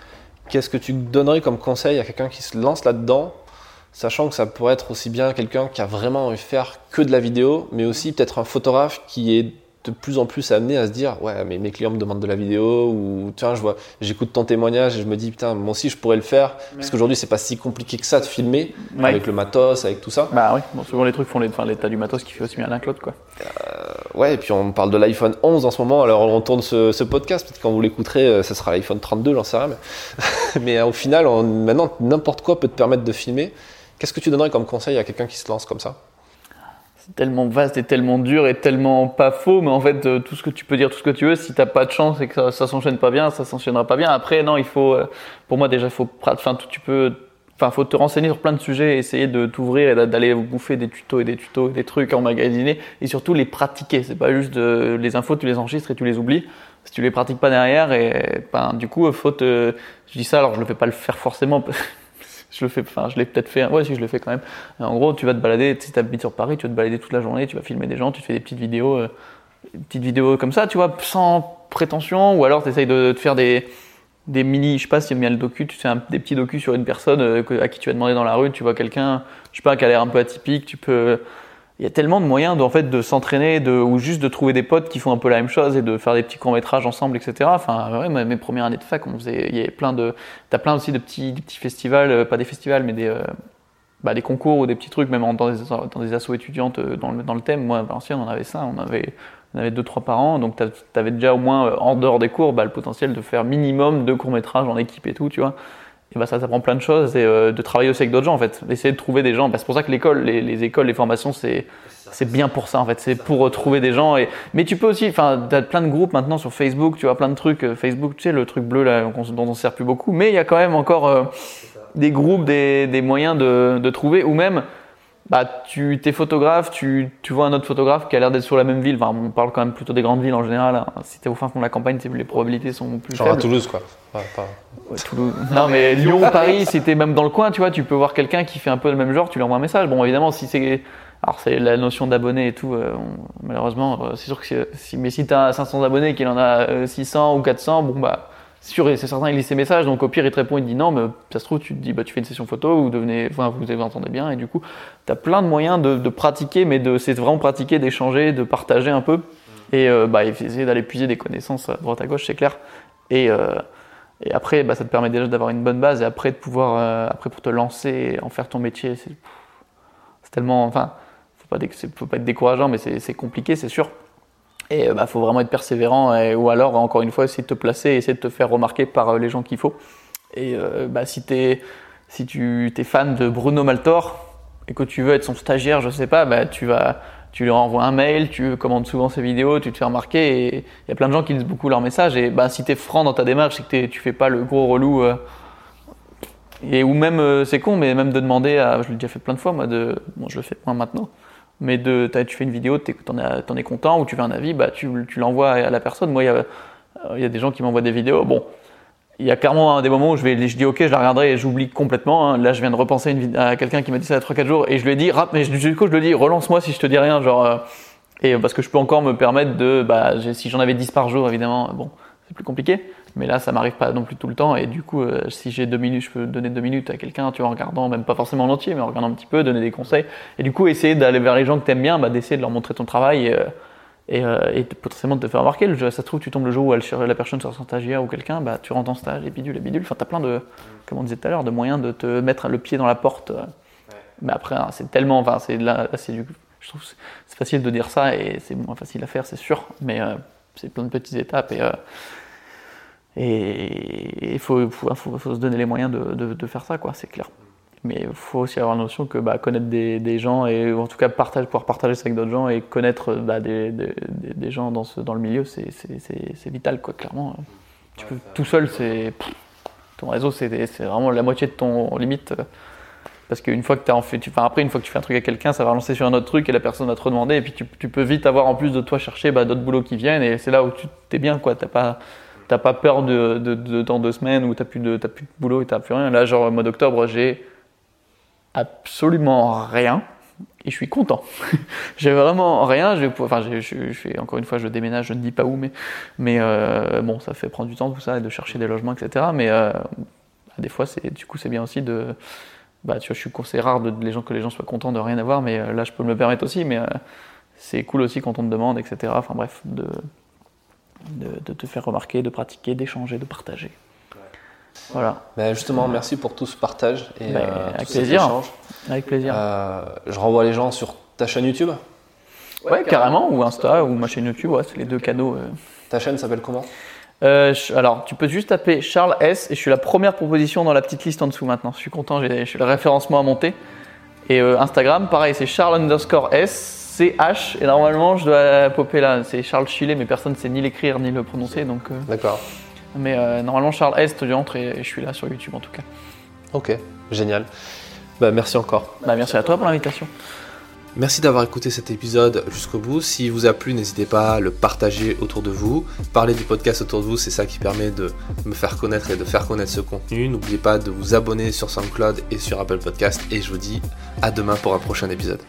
qu'est-ce que tu donnerais comme conseil à quelqu'un qui se lance là-dedans, sachant que ça pourrait être aussi bien quelqu'un qui a vraiment envie de faire que de la vidéo, mais aussi peut-être un photographe qui est de plus en plus amené à se dire ouais mais mes clients me demandent de la vidéo ou tiens je vois j'écoute ton témoignage et je me dis putain moi aussi je pourrais le faire parce qu'aujourd'hui c'est pas si compliqué que ça de filmer Ouais. avec le matos avec tout ça Bah oui, bon, souvent les trucs font les, enfin l'état du matos qui fait aussi bien l'un que l'autre quoi. Ouais, et puis on parle de l'iPhone 11 en ce moment, alors on tourne ce, ce podcast, peut-être quand vous l'écouterez, euh, ça sera l'iPhone 32, j'en sais rien. Mais, mais euh, au final, on- maintenant, n'importe quoi peut te permettre de filmer. Qu'est-ce que tu donnerais comme conseil à quelqu'un qui se lance comme ça? C'est tellement vaste et tellement dur et tellement pas faux, mais en fait, euh, tout ce que tu peux dire, tout ce que tu veux, si t'as pas de chance et que ça, ça s'enchaîne pas bien, ça s'enchaînera pas bien. Après, non, il faut, euh, pour moi déjà, faut, enfin, tu- peux Enfin, faut te renseigner sur plein de sujets, essayer de t'ouvrir et d'aller bouffer des tutos et des tutos, des trucs emmagasinés et surtout les pratiquer. C'est pas juste de, les infos, tu les enregistres et tu les oublies. Si tu les pratiques pas derrière, et ben, du coup, faut te. Je dis ça, alors je le fais pas le faire forcément. Je le fais, enfin, je l'ai peut-être fait. Ouais, si je le fais quand même. En gros, tu vas te balader. Si tu habites sur Paris, tu vas te balader toute la journée, tu vas filmer des gens, tu fais des petites vidéos, euh, petites vidéos comme ça, tu vois, sans prétention, ou alors tu essayes de, de faire des des mini, je sais pas si bien le docu, tu fais des petits docus sur une personne euh, à qui tu vas demander dans la rue, tu vois quelqu'un, je sais pas, qui a l'air un peu atypique, tu peux. Il y a tellement de moyens de, en fait, de s'entraîner ou juste de trouver des potes qui font un peu la même chose et de faire des petits courts-métrages ensemble, etc. Enfin, mes premières années de fac, on faisait, il y avait plein de. T'as plein aussi de petits, petits festivals, euh, pas des festivals, mais des. Euh, bah, des concours ou des petits trucs, même dans des, dans des assos étudiantes dans le, dans le thème. Moi, à Valenciennes, on avait ça. On avait on avait deux trois par an, donc tu avais déjà au moins euh, en dehors des cours bah, le potentiel de faire minimum deux courts métrages en équipe et tout, tu vois. Et bah ça, ça prend plein de choses et euh, de travailler aussi avec d'autres gens en fait, d'essayer de trouver des gens. Bah, c'est pour ça que l'école, les, écoles, les formations, c'est c'est bien pour ça en fait, c'est pour trouver des gens. Et mais tu peux aussi, enfin, t'as plein de groupes maintenant sur Facebook, tu vois, plein de trucs. Euh, Facebook, tu sais, le truc bleu là dont on sert plus beaucoup, mais il y a quand même encore des groupes, des, des moyens de, de trouver ou même bah, tu es photographe, tu, tu, vois un autre photographe qui a l'air d'être sur la même ville. Enfin, on parle quand même plutôt des grandes villes en général. Hein. Si tu es au fin fond de la campagne, les probabilités sont plus Genre faibles. à Toulouse, quoi. pas... Toulouse. Non, mais Lyon, Paris, si tu es même dans le coin, tu vois, tu peux voir quelqu'un qui fait un peu le même genre, tu lui envoies un message. Bon, évidemment, si c'est. Alors, c'est la notion d'abonnés et tout, euh, malheureusement, euh, c'est sûr que si, mais si tu as 500 abonnés et qu'il en a 600 euh, ou 400, bon, bah sûr et c'est certain, il lit ses messages, donc au pire, il te répond, il te dit non, mais ça se trouve, tu te dis, bah, tu fais une session photo, ou devenez, vous vous entendez bien, et du coup, tu as plein de moyens de, pratiquer, mais de, c'est vraiment pratiquer, d'échanger, de partager un peu, et euh, bah, essayer d'aller puiser des connaissances à droite à gauche, c'est clair. Et, euh, après, bah, ça te permet déjà d'avoir une bonne base, et après, de pouvoir, euh, après pour te lancer et en faire ton métier, c'est, tellement, enfin, faut pas, faut pas être décourageant, mais c'est compliqué, c'est sûr. Et il euh, bah, faut vraiment être persévérant, ou alors, encore une fois, essayer de te placer, essayer de te faire remarquer par euh, les gens qu'il faut. Et euh, bah, si, si tu es fan de Bruno Maltor et que tu veux être son stagiaire, je sais pas, bah, tu, vas, tu lui envoies un mail, tu commandes souvent ses vidéos, tu te fais remarquer. Et il y a plein de gens qui lisent beaucoup leurs messages. Et bah, si tu es franc dans ta démarche et que tu fais pas le gros relou. et ou même, c'est con, mais même de demander à. Je l'ai déjà fait plein de fois, moi, de, bon, je le fais moins maintenant mais de, tu fais une vidéo, tu en, es content, ou tu veux un avis, bah, tu, l'envoies à la personne. Moi, il y a, des gens qui m'envoient des vidéos. Bon, il y a clairement des moments où je, vais, je dis ok, je la regarderai et j'oublie complètement. Hein. Là, je viens de repenser une, à quelqu'un qui m'a dit ça il y a 3-4 jours et je lui ai dit, mais du coup, je lui ai dit, relance-moi si je te dis rien. Genre, euh, et parce que je peux encore me permettre de, bah, si j'en avais 10 par jour, évidemment, bon, c'est plus compliqué. Mais là, ça m'arrive pas non plus tout le temps. Et du coup, euh, si j'ai deux minutes, je peux donner deux minutes à quelqu'un, tu vois, en regardant, même pas forcément en entier, mais en regardant un petit peu, donner des conseils. Et du coup, essayer d'aller vers les gens que tu aimes bien, bah, d'essayer de leur montrer ton travail et, euh, euh, et, potentiellement de te faire remarquer. ça se trouve, tu tombes le jour où elle, la personne sur son stagiaire ou quelqu'un, bah, tu rentres en stage et bidule et bidule. Enfin, tu as plein de, comme on disait tout à l'heure, de moyens de te mettre le pied dans la porte. Mais après, hein, c'est tellement, enfin, c'est là, c'est du, je trouve, c'est facile de dire ça et c'est moins facile à faire, c'est sûr. Mais c'est plein de petites étapes et et il faut, faut, faut, se donner les moyens de, de, faire ça, quoi, c'est clair. Mais il faut aussi avoir la notion que bah, connaître des, des, gens, et en tout cas partage, pouvoir partager ça avec d'autres gens et connaître bah, des, des, des, gens dans, ce, dans le milieu, c'est vital, quoi, clairement. Tu peux, tout seul, c'est ton réseau, c'est vraiment la moitié de ton limite. Parce qu'une fois que tu as en fait, tu, enfin après, une fois que tu fais un truc à quelqu'un, ça va lancer sur un autre truc et la personne va te redemander. Et puis tu, tu peux vite avoir en plus de toi chercher bah, d'autres boulots qui viennent. Et c'est là où tu t'es bien, quoi. T'as pas, t'as pas peur de, de, dans deux semaines où t'as plus de plus de boulot et t'as plus rien. Là, genre au mois d'octobre, j'ai absolument rien et je suis content. j'ai vraiment rien. Enfin, encore une fois, je déménage, je ne dis pas où, mais, euh, bon, ça fait prendre du temps tout ça et de chercher des logements, etc. Mais euh, des fois, c'est du coup, c'est bien aussi de. Bah, tu vois, je suis c'est rare de, les gens que les gens soient contents de rien avoir, mais euh, là, je peux me le permettre aussi. Mais c'est cool aussi quand on te demande, etc. Enfin bref, de de, te faire remarquer, de pratiquer, d'échanger, de partager. Voilà. Ben justement, merci pour tout ce partage et ben, euh, avec, plaisir. avec plaisir. Euh, je renvoie les gens sur ta chaîne YouTube. Ouais, carrément, ou Insta, ou ma chaîne YouTube, ouais, c'est les deux canaux. Euh. Ta chaîne s'appelle comment? Alors, tu peux juste taper Charles S et je suis la première proposition dans la petite liste en dessous maintenant. Je suis content, j'ai le référencement à monter. Et Instagram, pareil, c'est Charles underscore S CH et normalement je dois popper là. C'est Charles Chillet, mais personne ne sait ni l'écrire ni le prononcer. donc. Euh. D'accord. Mais euh, normalement Charles Est, tu entres et, je suis là sur YouTube en tout cas. Ok, génial. Bah, merci encore. Bah, merci à toi pour l'invitation. Merci d'avoir écouté cet épisode jusqu'au bout. S'il vous a plu, n'hésitez pas à le partager autour de vous. Parler du podcast autour de vous, c'est ça qui permet de me faire connaître et de faire connaître ce contenu. N'oubliez pas de vous abonner sur SoundCloud et sur Apple Podcast. Et je vous dis à demain pour un prochain épisode.